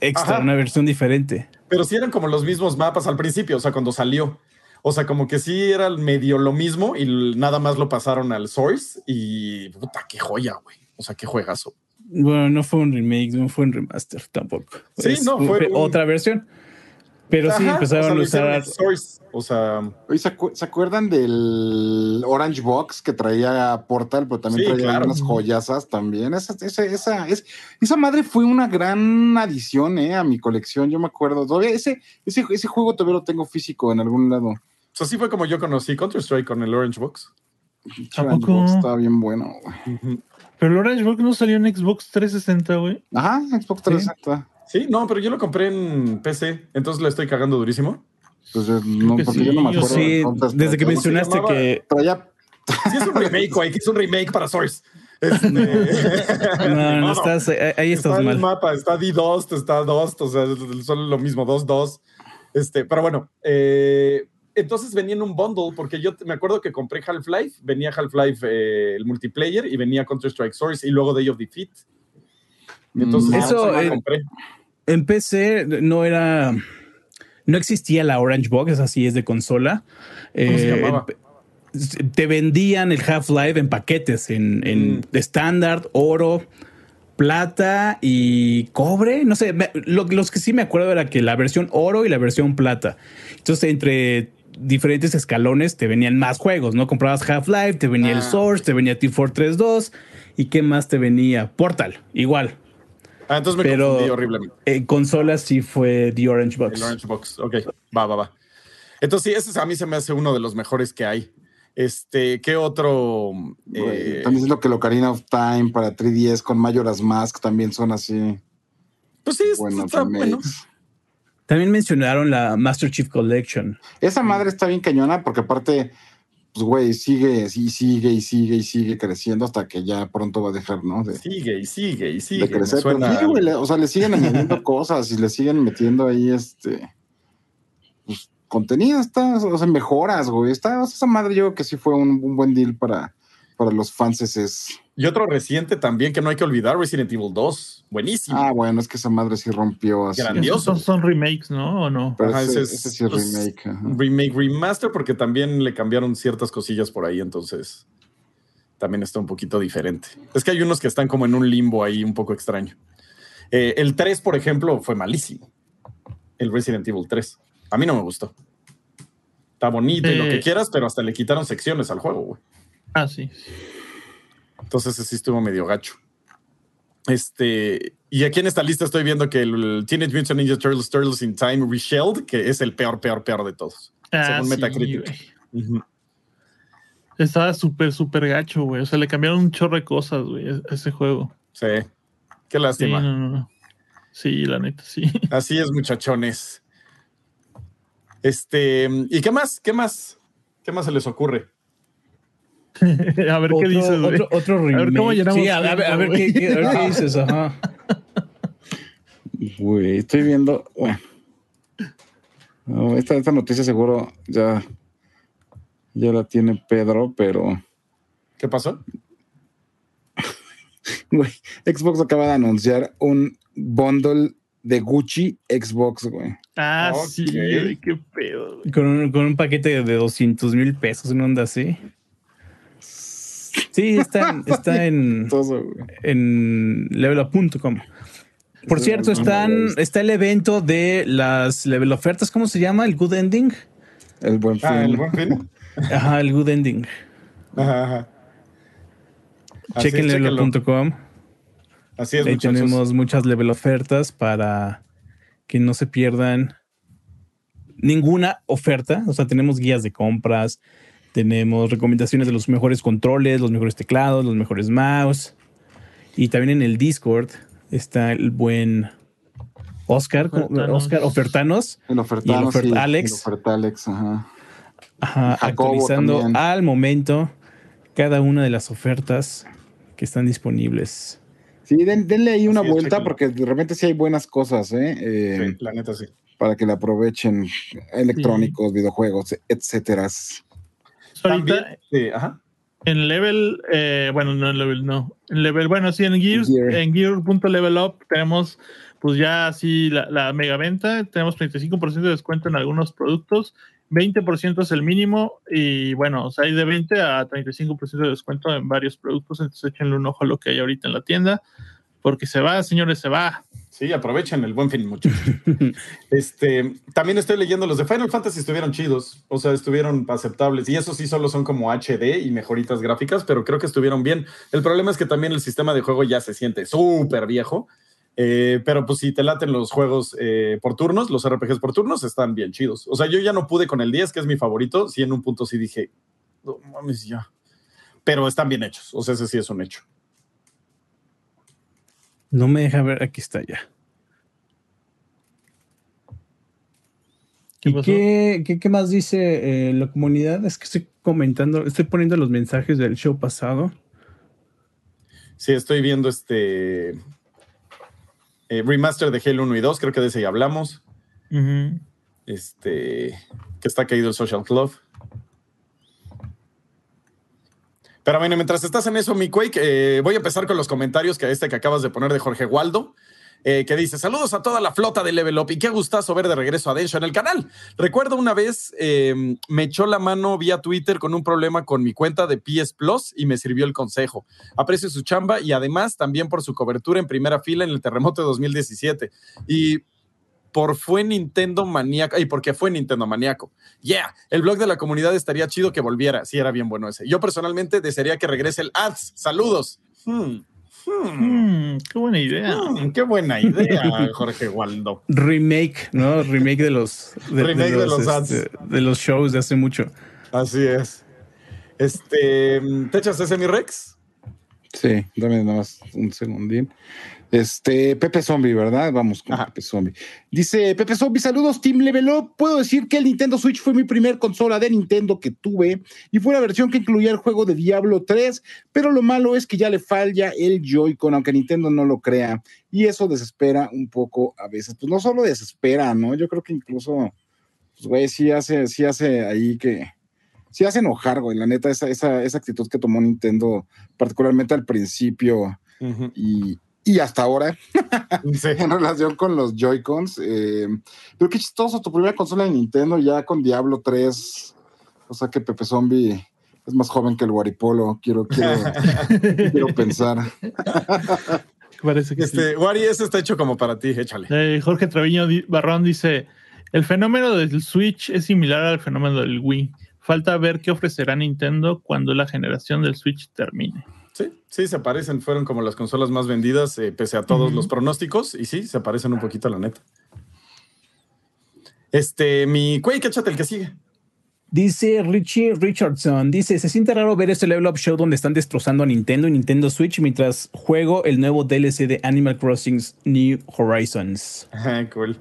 extra, Ajá. una versión diferente. Pero sí eran como los mismos mapas al principio, o sea, cuando salió. O sea, como que sí era medio lo mismo y nada más lo pasaron al Source y puta, qué joya, güey. O sea, qué juegazo. Bueno, no fue un remake, no fue un remaster tampoco. Sí, no, fue un- otra versión. Pero sí empezaron o sea, lo a usar. Source. O sea, Oye, ¿se, acu- se acuerdan del Orange Box que traía Portal, pero también Sí, traía claro. unas joyasas también? Esa, esa, esa, es- esa madre fue una gran adición eh, a mi colección, yo me acuerdo. Todavía ese, ese, ese juego todavía lo tengo físico en algún lado. o sea, sí fue como yo conocí Counter-Strike con el Orange Box. Pinche ¿A Orange? Box Estaba bien bueno. güey. Pero el Orange Box no salió en Xbox 360, güey. Ajá, Xbox 360. Sí, no, pero yo lo compré en PC, entonces le estoy cagando durísimo. Eh, no, que porque sí, yo no me acuerdo. Sí, de desde que traía. ¿Cómo se mencionaste que. Traía Sí, es un remake, güey, que es un remake para Source. Este, (laughs) (laughs) No, no estás, ahí ahí está estás el mal. mapa, está D2, está Dost, o sea, son lo mismo, 2-2. Este, pero bueno, eh, entonces venía en un bundle, porque yo me acuerdo que compré Half-Life, venía Half-Life eh, el multiplayer y venía Counter-Strike Source y luego Day of Defeat. Entonces. Eso, lo eh, compré. En PC no era. No existía la Orange Box, esa sí es de consola. ¿Cómo se Eh, llamaba? en- te vendían el Half-Life en paquetes, en, en Mm. estándar, oro, plata y cobre. No sé, me- lo- los que sí me acuerdo era que la versión oro y la versión plata. Entonces, entre diferentes escalones te venían más juegos, ¿no? Comprabas Half-Life, te venía el Ah. Source, te venía T432 y qué más te venía? Portal, igual. Ah, entonces me Pero- confundí horriblemente. En consolas sí fue The Orange Box. El Orange Box. Ok, va, va, va. Entonces, sí, ese a mí se me hace uno de los mejores que hay. Este, ¿qué otro? Eh, Están diciendo que el Ocarina of Time para 3DS con Majora's Mask también son así. pues sí, es- Buenos está bueno. También mencionaron la Master Chief Collection. Esa madre está bien cañona porque aparte, pues güey, sigue y sigue y sigue y sigue creciendo hasta que ya pronto va a dejar, ¿no? De, Sigue y sigue y sigue. crecer. Pero suena- sí, güey, le- o sea, le siguen añadiendo (laughs) cosas y le siguen metiendo ahí este pues, contenido, está, o sea, mejoras, güey. Está, o sea, esa madre yo creo que sí fue un, un buen deal para, para los fans. Es, Y otro reciente también que no hay que olvidar, Resident Evil 2. Buenísimo. ah, bueno, es que esa madre sí rompió así. Grandioso. Son, son remakes, ¿no? ¿O no? Pero Ajá, ese, ese es- ese sí es pues, remake. ajá. Remake, remaster, porque también le cambiaron ciertas cosillas por ahí, entonces también está un poquito diferente. Es que hay unos que están como en un limbo ahí un poco extraño. Eh, el 3, por ejemplo, fue malísimo. El Resident Evil 3. A mí no me gustó. Está bonito y lo Eh. que quieras, pero hasta le quitaron secciones al juego, güey. Ah, sí. Entonces ese sí estuvo medio gacho. Este, y aquí en esta lista estoy viendo que el Teenage Mutant Ninja Turtles Turtles in Time Reshelled, que es el peor, peor, peor de todos. Ah, según sí, Metacritic. Estaba súper, súper gacho, güey. O sea, le cambiaron un chorro de cosas, güey, a ese juego. Sí. Qué Sí, lástima. no, no, no. Sí, la neta, sí. (laughs) Así es, muchachones. Este, ¿y qué más? ¿Qué más? ¿Qué más se les ocurre? (laughs) a ver qué dices, güey. Otro, otro ver remake. cómo llenamos Sí, a, a ver, a ver qué, qué- a ver qué dices. Ajá. (laughs) Güey, estoy viendo. Bueno. No, esta, esta noticia seguro ya, ya la tiene Pedro, pero ¿Qué pasó? (laughs) güey, Xbox acaba de anunciar un bundle de Gucci Xbox, güey. Ah, Ok. sí, güey, qué pedo, güey. Con un, con un paquete de 200 mil pesos, una onda así. Sí, está, en- (laughs) está en, en levelup.com. Por cierto, están, está el evento de las level ofertas, ¿cómo se llama? El Good Ending. El buen fin. Ah, el buen fin. (laughs) Ajá, el Good Ending. Ajá, ajá. Así es, Chequen levelup.com. Así es, Ahí muchachos. tenemos muchas level ofertas para que no se pierdan ninguna oferta. O sea, tenemos guías de compras, tenemos recomendaciones de los mejores controles, los mejores teclados, los mejores mouse. Y también en el Discord está el buen Oscar, ¿cómo? Ofertanos. Oscar Ofertanos, El ofertano, Y el oferta sí, Alex. El oferta Alex, ajá. ajá, actualizando también. al momento cada una de las ofertas que están disponibles. Sí, den- denle ahí una Así vuelta porque de repente sí hay buenas cosas, ¿eh? Eh, Sí, la neta sí. Para que la aprovechen electrónicos, videojuegos, etcétera. También, Ahorita sí, ajá. en level, eh, bueno, no en level, no. En level, bueno, sí, en Gears, Gear. en Gear.levelup tenemos, pues ya así la, la mega venta, tenemos 35% de descuento en algunos productos, 20% es el mínimo, y bueno, o sea, hay de 20 a 35% de descuento en varios productos, entonces échenle un ojo a lo que hay ahorita en la tienda, porque se va, señores, se va. Sí, aprovechen el buen fin, muchachos. (laughs) este, también estoy leyendo los de Final Fantasy estuvieron chidos, o sea, estuvieron aceptables y eso sí solo son como HD y mejoritas gráficas, pero creo que estuvieron bien. El problema es que también el sistema de juego ya se siente súper viejo, eh, pero pues si te laten los juegos eh, por turnos, los RPGs por turnos están bien chidos. O sea, yo ya no pude con el 10, que es mi favorito, sí en un punto sí dije, no mames ya, pero están bien hechos, o sea, ese sí es un hecho. No me deja ver, aquí está ya. ¿Qué ¿Y qué, qué- qué más dice eh, la comunidad? Es que estoy comentando, estoy poniendo los mensajes del show pasado. Sí, estoy viendo este eh, remaster de Halo 1 y 2, creo que de ese ya hablamos. Este, que está caído el Social Club. Pero bueno, mientras estás en eso, mi Quake, eh, voy a empezar con los comentarios que este que acabas de poner de Jorge Waldo. eh, que dice, saludos a toda la flota de Level Up y qué gustazo ver de regreso a Densho en el canal. Recuerdo una vez eh, me echó la mano vía Twitter con un problema con mi cuenta de PS Plus y me sirvió el consejo. Aprecio su chamba y además también por su cobertura en primera fila en el terremoto de 2017. Y por fue Nintendo maníaco, y porque fue Nintendo maníaco. Yeah, el blog de la comunidad estaría chido que volviera. Sí, era bien bueno ese. Yo personalmente desearía que regrese el ads. Saludos. Hmm. Hmm, qué buena idea. Qué buena idea, (laughs) Jorge Waldo. Remake, ¿no? Remake de los, de, Remake de los ads. este, de los shows de hace mucho. Así es. Este, ¿te echas ese mi Rex? Sí, dame nada más un segundín. Este, Pepe Zombie, ¿verdad? Vamos con Ajá. Pepe Zombie. Dice Pepe Zombie, saludos, Team Level Up. Puedo decir que el Nintendo Switch fue mi primer consola de Nintendo que tuve y fue una versión que incluía el juego de Diablo 3, pero lo malo es que ya le falla el Joy-Con, aunque Nintendo no lo crea, y eso desespera un poco a veces. Pues no solo desespera, ¿no? Yo creo que incluso, pues, güey, sí hace, sí hace ahí que, sí hace enojar, güey, la neta, esa, esa, esa actitud que tomó Nintendo, particularmente al principio y, y hasta ahora (laughs) Sí. en relación con los Joy-Cons. eh, pero qué chistoso, tu primera consola de Nintendo ya con Diablo 3. O sea que Pepe Zombie es más joven que el Guaripolo, quiero, quiero, (laughs) quiero pensar. Parece que sí. Este, Wari, ese está hecho como para ti, échale. Eh, Jorge Treviño Barrón dice: El fenómeno del Switch es similar al fenómeno del Wii. Falta ver qué ofrecerá Nintendo cuando la generación del Switch termine. Sí, sí, se parecen, fueron como las consolas más vendidas, eh, pese a todos los pronósticos, y sí, se parecen un poquito, la neta. Este, mi Quake, échate el que sigue. Dice Richie Richardson, dice, se siente raro ver este level up show donde están destrozando a Nintendo y Nintendo Switch mientras juego el nuevo DLC de Animal Crossing New Horizons. (laughs) Cool.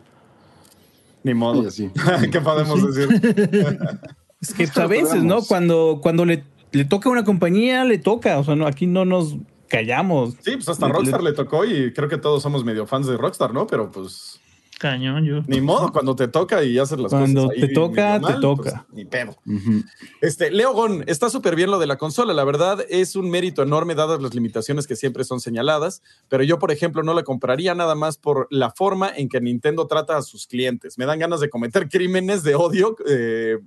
Ni modo. Y así. (laughs) ¿Qué podemos decir? (laughs) Es que (laughs) pues, a veces, ¿no? Cuando, cuando le, le toca a una compañía, le toca. O sea, no, aquí no nos callamos. Sí, pues hasta Le- Rockstar le- le tocó y creo que todos somos medio fans de Rockstar, ¿no? Pero pues Cañón, yo. ni modo, cuando te toca y haces las Cuando cosas. te toca, te toca. pues, ni pedo. Ujú. Este, Leo Gon, está súper bien lo de la consola. La verdad es un mérito enorme dadas las limitaciones que siempre son señaladas, pero yo, por ejemplo, no la compraría nada más por la forma en que Nintendo trata a sus clientes. Me dan ganas de cometer crímenes de odio eh,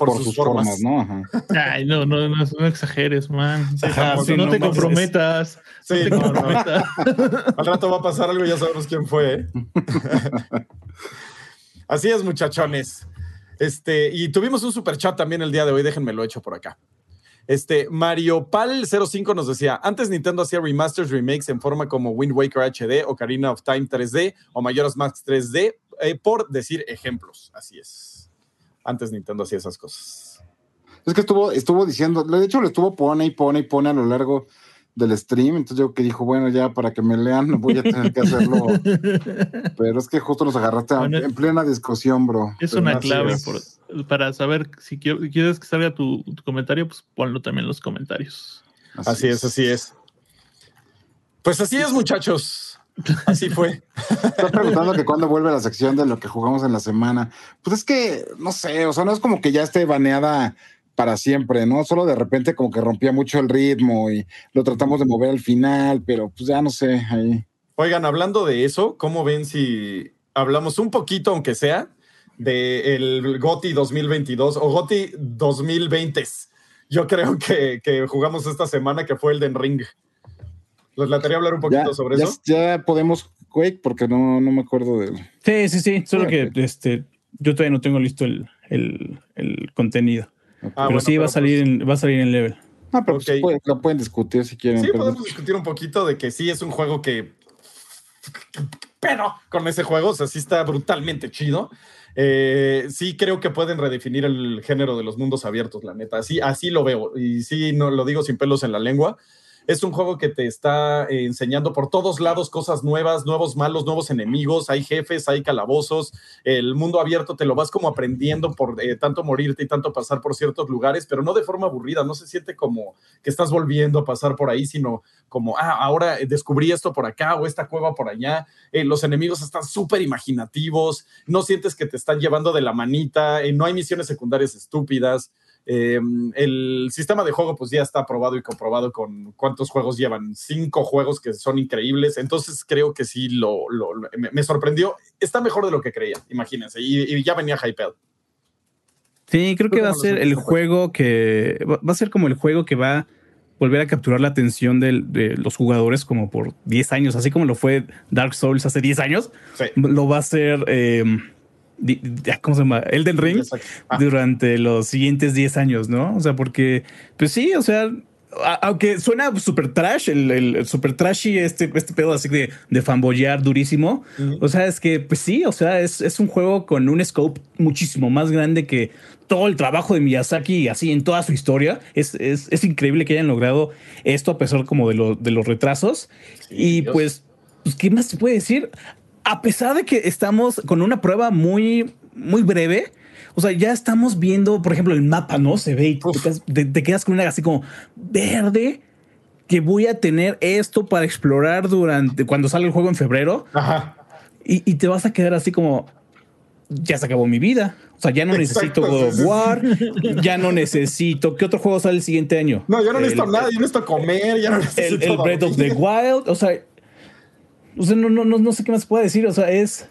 por, Por, sus, sus formas. formas, ¿no? Ajá. Ay, no, no, no, no exageres, man. Ajá, no sí, no no te mames. comprometas. Sí, no te no, no. comprometas. (laughs) Al rato va a pasar algo, ya sabemos quién fue. ¿eh? (laughs) Así es, muchachones. Este, y tuvimos un super chat también el día de hoy, déjenme lo hecho por acá. Este, Mario Pal 05 nos decía, antes Nintendo hacía remasters, remakes en forma como Wind Waker HD, Ocarina of Time 3D o Majora's Mask 3D, eh, por decir ejemplos. Así es. Antes Nintendo hacía esas cosas. Es que estuvo, estuvo diciendo, de hecho, le estuvo pone y pone y pone a lo largo del stream. Entonces yo que dijo, bueno, ya para que me lean, voy a tener que hacerlo. (laughs) Pero es que justo nos agarraste Bueno, en plena discusión, bro. Es Pero una clave es. por- para saber si quieres que salga tu, tu comentario, pues ponlo también en los comentarios. Así es, así es. Pues así es, muchachos. Así fue. Estás preguntando que cuándo vuelve la sección de lo que jugamos en la semana. Pues es que, no sé, o sea, no es como que ya esté baneada para siempre, ¿no? Solo de repente como que rompía mucho el ritmo y lo tratamos de mover al final, pero pues ya no sé, ahí. Oigan, hablando de eso, ¿cómo ven si hablamos un poquito, aunque sea, del GOTI 2022 o GOTI 2020? Yo creo que, que jugamos esta semana, que fue el de Ring. ¿Les lataría hablar un poquito Ya, sobre ya, eso? ya podemos, Quake, porque no, no me acuerdo del... Sí, sí, sí. Solo que Fíjate. este, yo todavía no tengo listo el, el- el contenido. Ah, pero bueno, sí va a pero salir en, va a salir en level. No, pero pues, Ok. puede- lo pueden discutir si quieren. Sí, pero- podemos discutir un poquito de que sí es un juego que. Pero con ese juego, o sea, sí está brutalmente chido. Eh, sí creo que pueden redefinir el género de los mundos abiertos, la neta. Así, así lo veo. Y sí, no lo digo sin pelos en la lengua. Es un juego que te está eh, enseñando por todos lados cosas nuevas, nuevos malos, nuevos enemigos, hay jefes, hay calabozos, el mundo abierto te lo vas como aprendiendo por eh, tanto morirte y tanto pasar por ciertos lugares, pero no de forma aburrida, no se siente como que estás volviendo a pasar por ahí, sino como, ah, ahora descubrí esto por acá o esta cueva por allá. Eh, los enemigos están súper imaginativos, no sientes que te están llevando de la manita, eh, no hay misiones secundarias estúpidas. Eh, el sistema de juego pues ya está probado y comprobado con cuántos juegos llevan, cinco juegos que son increíbles, entonces creo que sí lo, lo- lo- me, me sorprendió, está mejor de lo que creía, imagínense, y, y ya venía hypeado. Sí, creo que ¿Tú va a ser el juego que va a ser como el juego que va a volver a capturar la atención del- de los jugadores como por 10 años, así como lo fue Dark Souls hace 10 años, Sí. lo va a ser eh, ¿cómo se llama? Elden Ring. Ah, durante los siguientes 10 años, ¿no? O sea, porque, pues sí, o sea, aunque suena super trash, el, el super trashy, este, este pedo así de, de fanboyar durísimo. O sea, es que, pues sí, o sea, es, es, un juego con un scope muchísimo más grande que todo el trabajo de Miyazaki, así en toda su historia. Es, es, es increíble que hayan logrado esto a pesar como de, lo, de los retrasos. y pues, pues, ¿qué más se puede decir? A pesar de que estamos con una prueba muy, muy breve, o sea, ya estamos viendo, por ejemplo, el mapa, ¿no? Se ve y te quedas, con una así como verde que voy a tener esto para explorar durante cuando sale el juego en febrero. Ajá. Y, te vas a quedar así como ya se acabó mi vida. O sea, ya no necesito God of War, ya no necesito. ¿Qué otro juego sale el siguiente año? No, yo no necesito nada, yo necesito comer, ya no necesito. El, el Breath of the Wild, o sea, o sea no, no, no, no sé qué más puede decir. O sea, es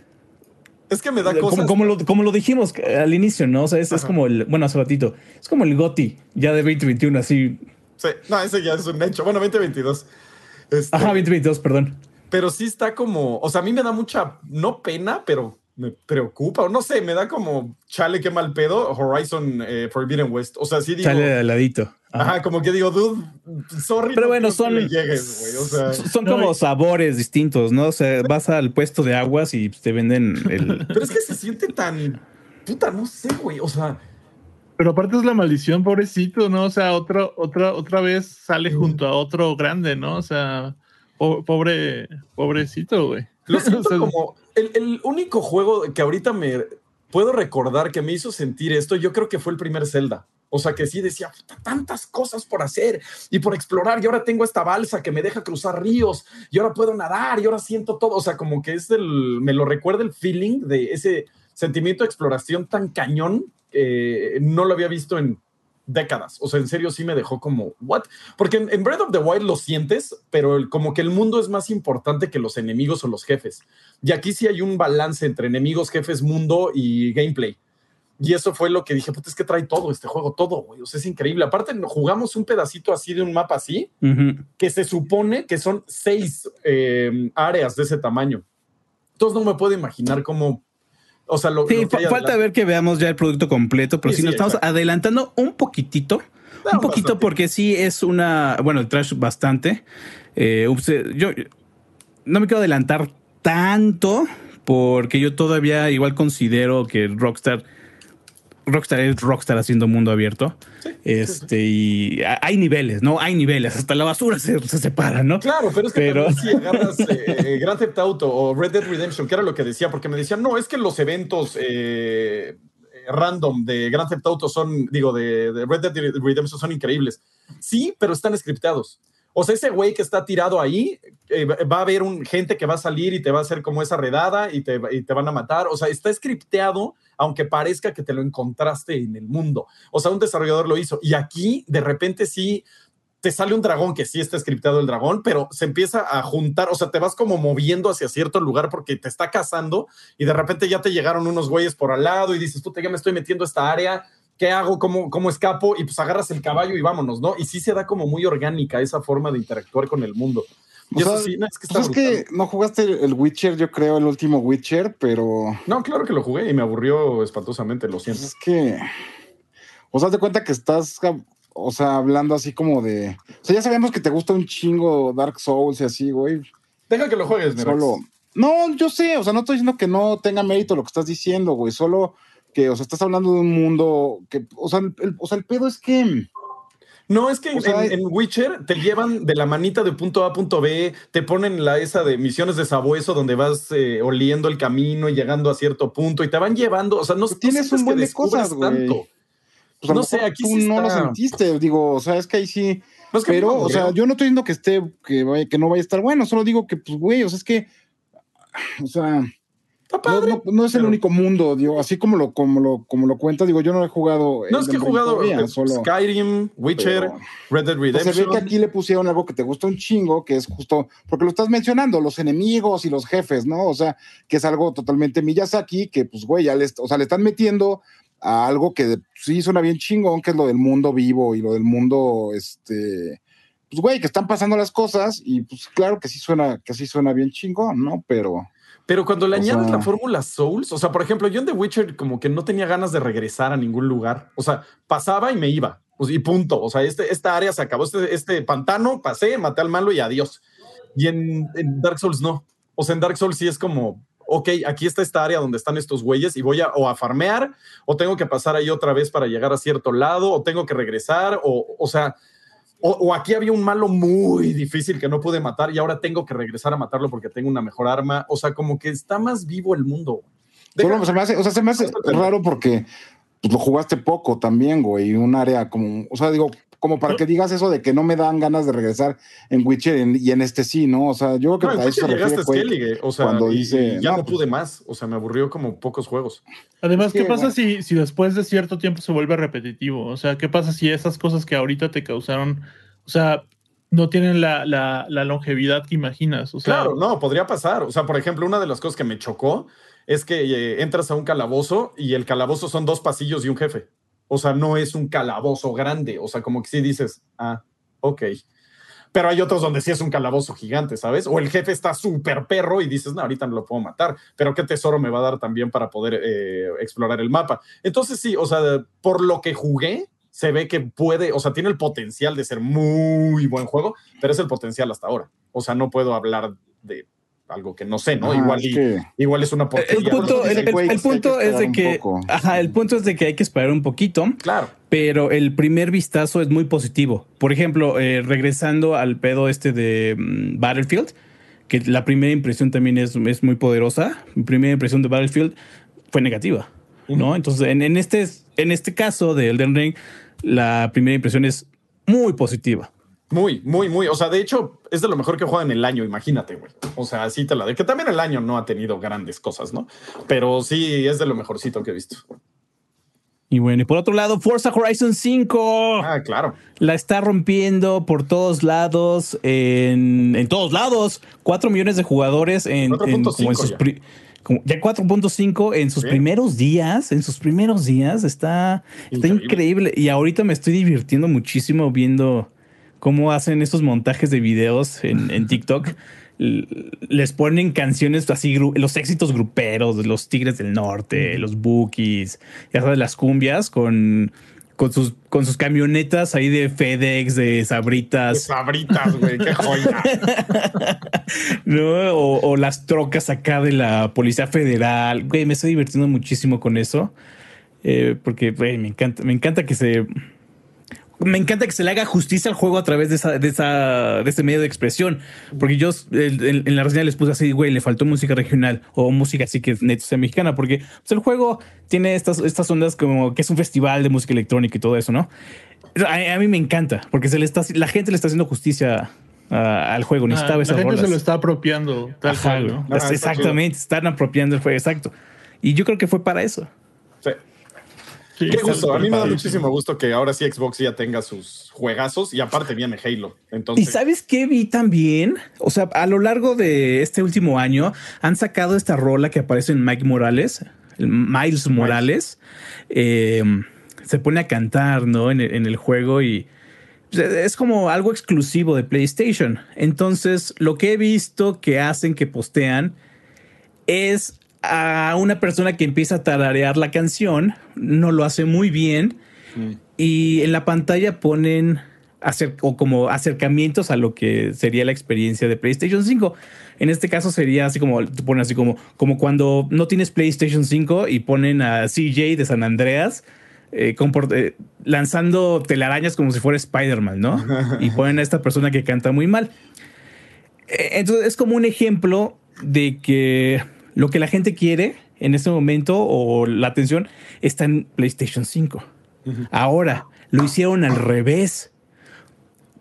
es que me da cosas. Como, lo, como lo dijimos al inicio, ¿no? O sea, es, es, como el. Bueno, hace ratito. Es como el GOTI ya de 2021, así. Sí, no, ese ya es un hecho. Bueno, 2022. Este, Ajá, 2022, perdón. Pero sí está como. O sea, a mí me da mucha. No pena, pero me preocupa, o no sé, me da como chale, qué mal pedo, Horizon eh, Forbidden West. O sea, sí digo. Chale de ladito. Ajá. como que digo, dude, sorry. Pero bueno, son. son como sabores distintos, ¿no? O sea, vas al puesto de aguas y te venden el. (laughs) Pero es que se siente tan. Puta, no sé, güey. O sea. Pero aparte es la maldición, pobrecito, ¿no? O sea, otra, otra, otra vez sale junto a otro grande, ¿no? O sea, pobre, pobrecito, güey. Lo (laughs) siento como el, único juego que ahorita me puedo recordar que me hizo sentir esto, yo creo que fue el primer Zelda. O sea, que sí decía, tantas cosas por hacer y por explorar, y ahora tengo esta balsa que me deja cruzar ríos, y ahora puedo nadar, y ahora siento todo. O sea, como que es el, me lo recuerda el feeling de ese sentimiento de exploración tan cañón, que no lo había visto en décadas. O sea, en serio sí me dejó como, ¿what? Porque en, Breath of the Wild lo sientes, pero como que el mundo es más importante que los enemigos o los jefes. Y aquí sí hay un balance entre enemigos, jefes, mundo y gameplay. Y eso fue lo que dije, puta, es que trae todo este juego, todo, güey. O sea, es increíble. Aparte, jugamos un pedacito así de un mapa así, que se supone que son seis eh, áreas de ese tamaño. Entonces no me puedo imaginar cómo o sea, lo, sí, falta ver que veamos ya el producto completo, pero si nos estamos adelantando un poquitito, un poquito porque sí es una, bueno, el trash bastante. Eh, yo no me quiero adelantar tanto porque yo todavía igual considero que Rockstar Rockstar es Rockstar haciendo mundo abierto. este, y hay niveles, ¿no? Hay niveles, hasta la basura se, separa, ¿no? Claro, pero es que pero... si (laughs) agarras eh, Grand Theft Auto o Red Dead Redemption, que era lo que decía, porque me decían, no, es que los eventos eh, random de Grand Theft Auto son, digo, de, de, Red Dead Redemption son increíbles. Sí, pero están scriptados. O sea, ese güey que está tirado ahí, eh, va a haber un, gente que va a salir y te va a hacer como esa redada y te, y van a matar. O sea, está scripteado, aunque parezca que te lo encontraste en el mundo. O sea, un desarrollador lo hizo. Y aquí, de repente, sí te sale un dragón que sí está scriptado el dragón, pero se empieza a juntar, o sea, te vas como moviendo hacia cierto lugar porque te está cazando y de repente ya te llegaron unos güeyes por al lado y dices, puta, ya me estoy metiendo esta área, ¿qué hago? ¿Cómo, ¿Cómo escapo? Y pues agarras el caballo y vámonos, ¿no? Y sí se da como muy orgánica esa forma de interactuar con el mundo. Y eso sí, no, es que, pues es que no jugaste el Witcher, yo creo, el último Witcher, pero. No, claro que lo jugué y me aburrió espantosamente, lo siento. Es que. O sea, te cuenta que estás, o sea, hablando así como de. O sea, ya sabemos que te gusta un chingo Dark Souls y así, güey. Deja que lo juegues. Solo. No, yo sé, o sea, no estoy diciendo que no tenga mérito lo que estás diciendo, güey. Solo que, o sea, estás hablando de un mundo que, o sea, el, o sea, el pedo es que... No, es que en, Witcher te llevan de la manita de punto A a punto B, te ponen la esa de misiones de sabueso donde vas eh, oliendo el camino y llegando a cierto punto y te van llevando, o sea, no tienes un buen de cosas, tanto. Pues no sé, aquí tú no lo sentiste, digo, o sea, es que ahí sí. pero, o sea, yo no estoy diciendo que esté, que, vaya, que no vaya a estar bueno, solo digo que, pues, güey, o sea, es que, o sea, no, es el único mundo, digo, así como lo, como lo, como lo cuentas, digo, yo no he jugado. No, es que he jugado Skyrim, Witcher, Red Dead Redemption. Pues se ve que aquí le pusieron algo que te gusta un chingo, que es justo, porque lo estás mencionando, los enemigos y los jefes, ¿no? O sea, que es algo totalmente Miyazaki, que pues, güey, ya le, o sea, le están metiendo a algo que sí suena bien chingón, que es lo del mundo vivo y lo del mundo, este, pues, güey, que están pasando las cosas y pues claro que sí suena, que sí suena bien chingón, ¿no? Pero... Pero cuando le añades la fórmula Souls, o sea, por ejemplo, yo en The Witcher como que no tenía ganas de regresar a ningún lugar. O sea, pasaba y me iba. Y punto. O sea, este, esta área se acabó, este, este pantano, pasé, maté al malo y adiós. Y en, en Dark Souls no. O sea, en Dark Souls sí es como, ok, aquí está esta área donde están estos güeyes y voy a o a farmear o tengo que pasar ahí otra vez para llegar a cierto lado o tengo que regresar o, o sea, o, o aquí había un malo muy difícil que no pude matar y ahora tengo que regresar a matarlo porque tengo una mejor arma. O sea, como que está más vivo el mundo. Solo se me hace, o sea, se me hace raro porque pues, lo jugaste poco también, güey. Un área como, o sea, digo, como para que digas eso de que no me dan ganas de regresar en Witcher en- y en este sí, ¿no? O sea, yo creo No, que a eso se refiere. Skellige, o sea, cuando y- dice, y ya no, no, pues- pude más, o sea, me aburrió como pocos juegos. Además, ¿qué Sí, pasa bueno. si, si después de cierto tiempo se vuelve repetitivo? O sea, ¿qué pasa si esas cosas que ahorita te causaron, o sea, no tienen la, la- la longevidad que imaginas? O sea, Claro, no, podría pasar. O sea, por ejemplo, una de las cosas que me chocó es que eh, entras a un calabozo y el calabozo son dos pasillos y un jefe. O sea, no es un calabozo grande. O sea, como que sí dices, ah, ok. Pero hay otros donde sí es un calabozo gigante, ¿sabes? O el jefe está súper perro y dices, no, ahorita no lo puedo matar, pero qué tesoro me va a dar también para poder eh, explorar el mapa. Entonces sí, o sea, por lo que jugué, se ve que puede, o sea, tiene el potencial de ser muy buen juego, pero es el potencial hasta ahora. O sea, no puedo hablar de algo que no sé, ¿no? Igual, es y, igual es una El porquería. punto, el, dice el- punto que es de que, ajá, el punto es de que hay que esperar un poquito, Claro. pero el primer vistazo es muy positivo. Por ejemplo, eh, regresando al pedo este de mm, Battlefield, que la primera impresión también es, es muy poderosa. Mi primera impresión de Battlefield fue negativa, ¿no? Entonces, en, en este, en este caso de Elden Ring, la primera impresión es muy positiva. Muy, muy, muy. O sea, de hecho, es de lo mejor que juega en el año, imagínate, güey. O sea, así te la de que también el año no ha tenido grandes cosas, ¿no? Pero sí es de lo mejorcito que he visto. Y bueno, y por otro lado, Forza Horizon 5 Ah, claro. la está rompiendo por todos lados, en, en todos lados. 4 millones de jugadores en, en- como en 4.5 sus ya. pri- como ya 4.5 en sus primeros días, en sus primeros días, está, está Increíble. increíble. Y ahorita me estoy divirtiendo muchísimo viendo cómo hacen estos montajes de videos en, en TikTok. Les ponen canciones así, los éxitos gruperos, de los Tigres del Norte, los Bookies, ya sabes, las cumbias con, con, sus, con sus camionetas ahí de FedEx, de Sabritas. Sabritas, güey, qué joya. (laughs) ¿no? O, o las trocas acá de la Policía Federal. Güey, me estoy divirtiendo muchísimo con eso. Eh, porque, güey, me encanta, me encanta que se. Me encanta que se le haga justicia al juego a través de esa, de esa, de ese medio de expresión. Porque yo en, en la reseña les puse así, güey, le faltó música regional o música así que neto sea mexicana. Porque pues, el juego tiene estas, estas ondas como que es un festival de música electrónica y todo eso, ¿no? A, a mí me encanta porque se le está, la gente le está haciendo justicia a- al juego. ah, Necesitaba la esas gente rolas. se lo está apropiando. Tal Ajá, cual, güey. ¿no? Ah, está Exactamente, están apropiando el juego, exacto. Y yo creo que fue para eso. Sí. Qué gusto. A mí me da muchísimo gusto que ahora sí Xbox ya tenga sus juegazos y aparte viene Halo. ¿Y Entonces, sabes qué vi también? O sea, a lo largo de este último año han sacado esta rola que aparece en Mike Morales, el Miles Morales. Eh, se pone a cantar, ¿no? En el, en el juego y es como algo exclusivo de PlayStation. Entonces, lo que he visto que hacen, que postean, es a una persona que empieza a tararear la canción, no lo hace muy bien, y en la pantalla ponen acer- o como acercamientos a lo que sería la experiencia de PlayStation 5. En este caso sería así como, te ponen así como, como cuando no tienes PlayStation 5 y ponen a CJ de San Andreas eh, eh, lanzando telarañas como si fuera Spider-Man, ¿no? (laughs) y ponen a esta persona que canta muy mal. Eh, Entonces es como un ejemplo de que lo que la gente quiere en este momento o la atención está en PlayStation 5. Ahora lo hicieron al revés.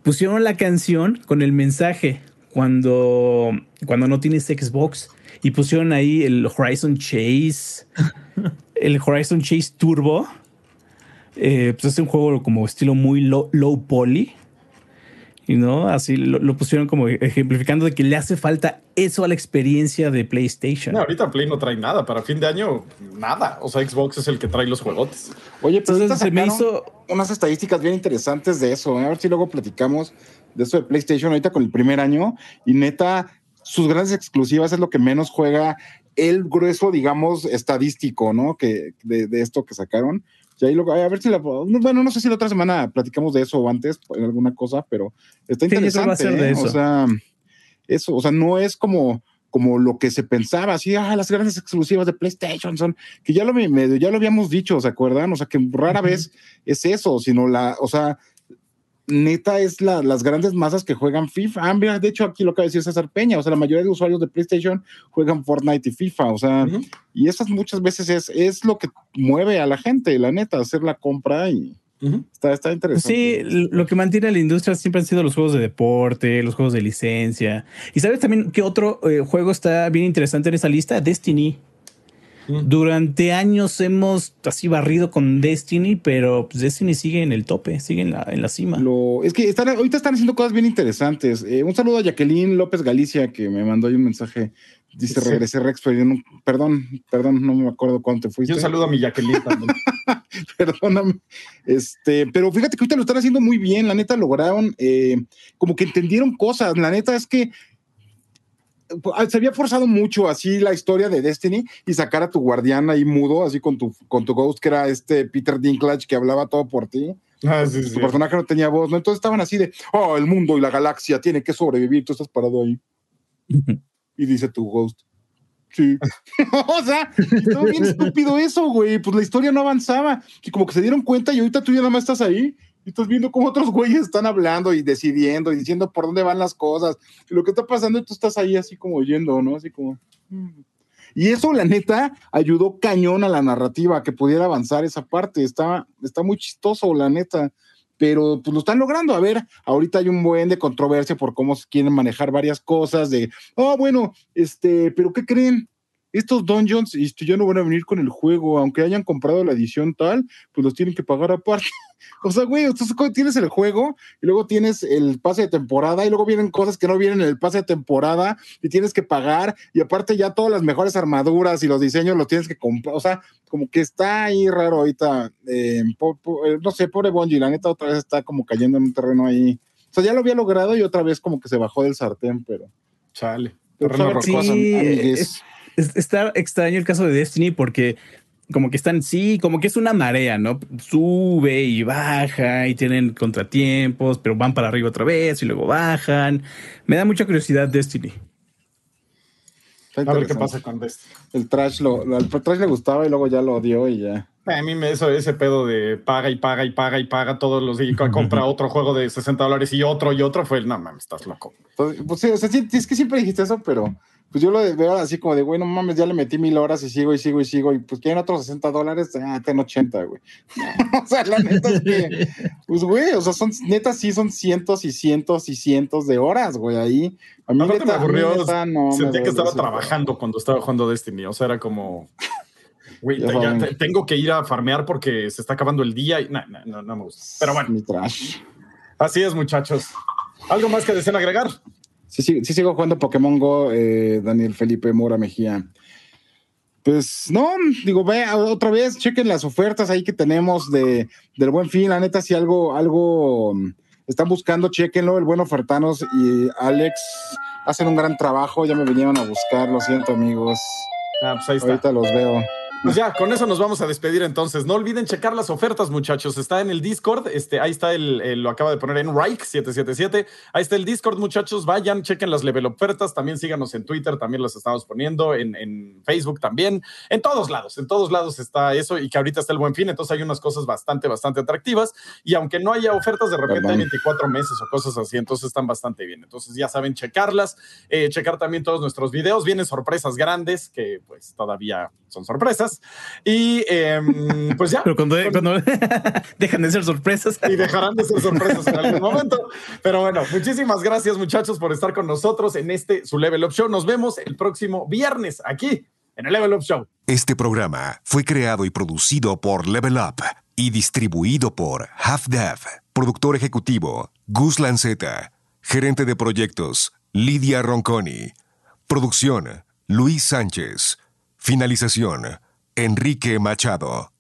Pusieron la canción con el mensaje cuando, cuando no tienes Xbox y pusieron ahí el Horizon Chase, (laughs) el Horizon Chase Turbo. Eh, pues es un juego como estilo muy low, low poly. Y no, así lo, lo pusieron como ejemplificando de que le hace falta eso a la experiencia de PlayStation. no, ahorita Play no trae nada. Para fin de año, nada. O sea, Xbox es el que trae los juegotes. Oye, pero Entonces ahorita se me hizo- unas estadísticas bien interesantes de eso. ¿eh? A ver si luego platicamos de eso de PlayStation ahorita con el primer año. Y neta, sus grandes exclusivas es lo que menos juega el grueso, digamos, estadístico, ¿no? Que de, de esto que sacaron. Y ahí lo, a ver si la bueno, no sé si la otra semana platicamos de eso o antes en alguna cosa, pero está interesante. ¿eh? O sea, eso, o sea, no es como como lo que se pensaba, así, ah, las grandes exclusivas de PlayStation son, que ya lo, ya lo habíamos dicho, ¿se acuerdan? O sea, que rara vez es eso, sino la, o sea, neta es la, las grandes masas que juegan FIFA. Ah, mira, de hecho, aquí lo que decir César Peña, o sea, la mayoría de usuarios de PlayStation juegan Fortnite y FIFA, o sea, y esas muchas veces es, es lo que mueve a la gente, la neta, hacer la compra y está, está interesante. Sí, lo que mantiene a la industria siempre han sido los juegos de deporte, los juegos de licencia. Y sabes también que otro eh, juego está bien interesante en esa lista, Destiny. Durante años hemos así barrido con Destiny, pero pues, Destiny sigue en el tope, sigue en la, en la cima. Lo, es que están, ahorita están haciendo cosas bien interesantes. Eh, un saludo a Jacqueline López Galicia, que me mandó ahí un mensaje. Dice, regresé Rex, pero no, perdón, perdón, no me acuerdo cuánto fuiste. Y un saludo a mi Jacqueline también. (laughs) Perdóname. Este, pero fíjate que ahorita lo están haciendo muy bien. La neta lograron, eh, como que entendieron cosas. La neta es que se había forzado mucho así la historia de Destiny y sacar a tu guardián ahí mudo, así con tu, con tu ghost, que era este Peter Dinklage que hablaba todo por ti. Ah, tu personaje no tenía voz, ¿no? Entonces estaban así de, oh, el mundo y la galaxia tiene que sobrevivir, tú estás parado ahí. (laughs) y dice tu ghost. Sí. (laughs) o sea, estuvo bien (laughs) estúpido eso, güey. Pues la historia no avanzaba. Y como que se dieron cuenta y ahorita tú ya nada más estás ahí y estás viendo cómo otros güeyes están hablando y decidiendo y diciendo por dónde van las cosas. Lo que está pasando, y tú estás ahí así como oyendo, ¿no? Así como. Mm". Y eso, la neta, ayudó cañón a la narrativa, que pudiera avanzar esa parte. Está, está muy chistoso, la neta. Pero pues lo están logrando. A ver, ahorita hay un buen de controversia por cómo se quieren manejar varias cosas. De, oh, bueno, este, pero ¿qué creen? Estos dungeons este, ya no van a venir con el juego, aunque hayan comprado la edición tal, pues los tienen que pagar aparte. (laughs) o sea, güey, tienes el juego y luego tienes el pase de temporada y luego vienen cosas que no vienen en el pase de temporada y tienes que pagar y aparte ya todas las mejores armaduras y los diseños los tienes que comprar. O sea, como que está ahí raro ahorita. Eh, eh, no sé, pobre Bungie, la neta otra vez está como cayendo en un terreno ahí. O sea, ya lo había logrado y otra vez como que se bajó del sartén, pero. Chale. Pues, sí, está extraño el caso de Destiny porque como que están, sí, como que es una marea, ¿no? Sube y baja y tienen contratiempos, pero van para arriba otra vez y luego bajan. Me da mucha curiosidad Destiny. A ver qué pasa con Destiny. El trash, lo, el trash le gustaba y luego ya lo odió y ya. A mí me eso, ese pedo de paga y paga y paga y paga todos los días, (laughs) compra otro juego de 60 dólares y otro y otro, fue el, no mames, estás loco. Pues, pues sí, o sea, es que siempre dijiste eso, pero pues yo lo veo así como de, güey, no mames, ya le metí mil horas y sigo y sigo y sigo, y pues quieren otros 60 dólares, ah, ten 80, güey. (laughs) o sea, la neta es que, pues, güey, o sea, son, neta, sí son cientos y cientos y cientos de horas, güey, ahí. A mí, neta, me aburrió, no, sentí que estaba trabajando cuando estaba jugando Destiny, o sea, era como, güey, tengo que ir a farmear porque se está acabando el día y no, no, no me gusta. Pero bueno. Mi trash. Así es, muchachos. ¿Algo más que deseen agregar? Sí, sí, sí sigo jugando Pokémon Go, eh, Daniel Felipe Mora Mejía. Pues no, digo, ve otra vez, chequen las ofertas ahí que tenemos de, del buen fin. La neta, si algo, algo mm, están buscando, chequenlo. El buen Ofertanos y Alex hacen un gran trabajo. Ya me vinieron a buscar, lo siento, amigos. Ah, pues ahí está. Ahorita los veo. Pues ya, con eso nos vamos a despedir entonces. No olviden checar las ofertas, muchachos. Está en el Discord. Este, ahí está el, lo acaba de poner en Rike 777. Ahí está el Discord, muchachos. Vayan, chequen las level ofertas. También síganos en Twitter, también las estamos poniendo, en, en, Facebook también. En todos lados, en todos lados está eso y que ahorita está el buen fin. Entonces hay unas cosas bastante, bastante atractivas. Y aunque no haya ofertas, de repente hay 24 meses o cosas así. Entonces están bastante bien. Entonces ya saben checarlas, eh, checar también todos nuestros videos. Vienen sorpresas grandes que pues todavía son sorpresas. Y em, pues ya. Pero cuando, (laughs) dejan de ser sorpresas. Y dejarán de ser sorpresas en algún momento. Pero bueno, muchísimas gracias muchachos por estar con nosotros en este su Level Up Show. Nos vemos el próximo viernes aquí en el Level Up Show. Este programa fue creado y producido por Level Up y distribuido por Half Dev. Productor ejecutivo Gus Lanceta. Gerente de proyectos Lidia Ronconi. Producción Luis Sánchez. Finalización, Enrique Machado.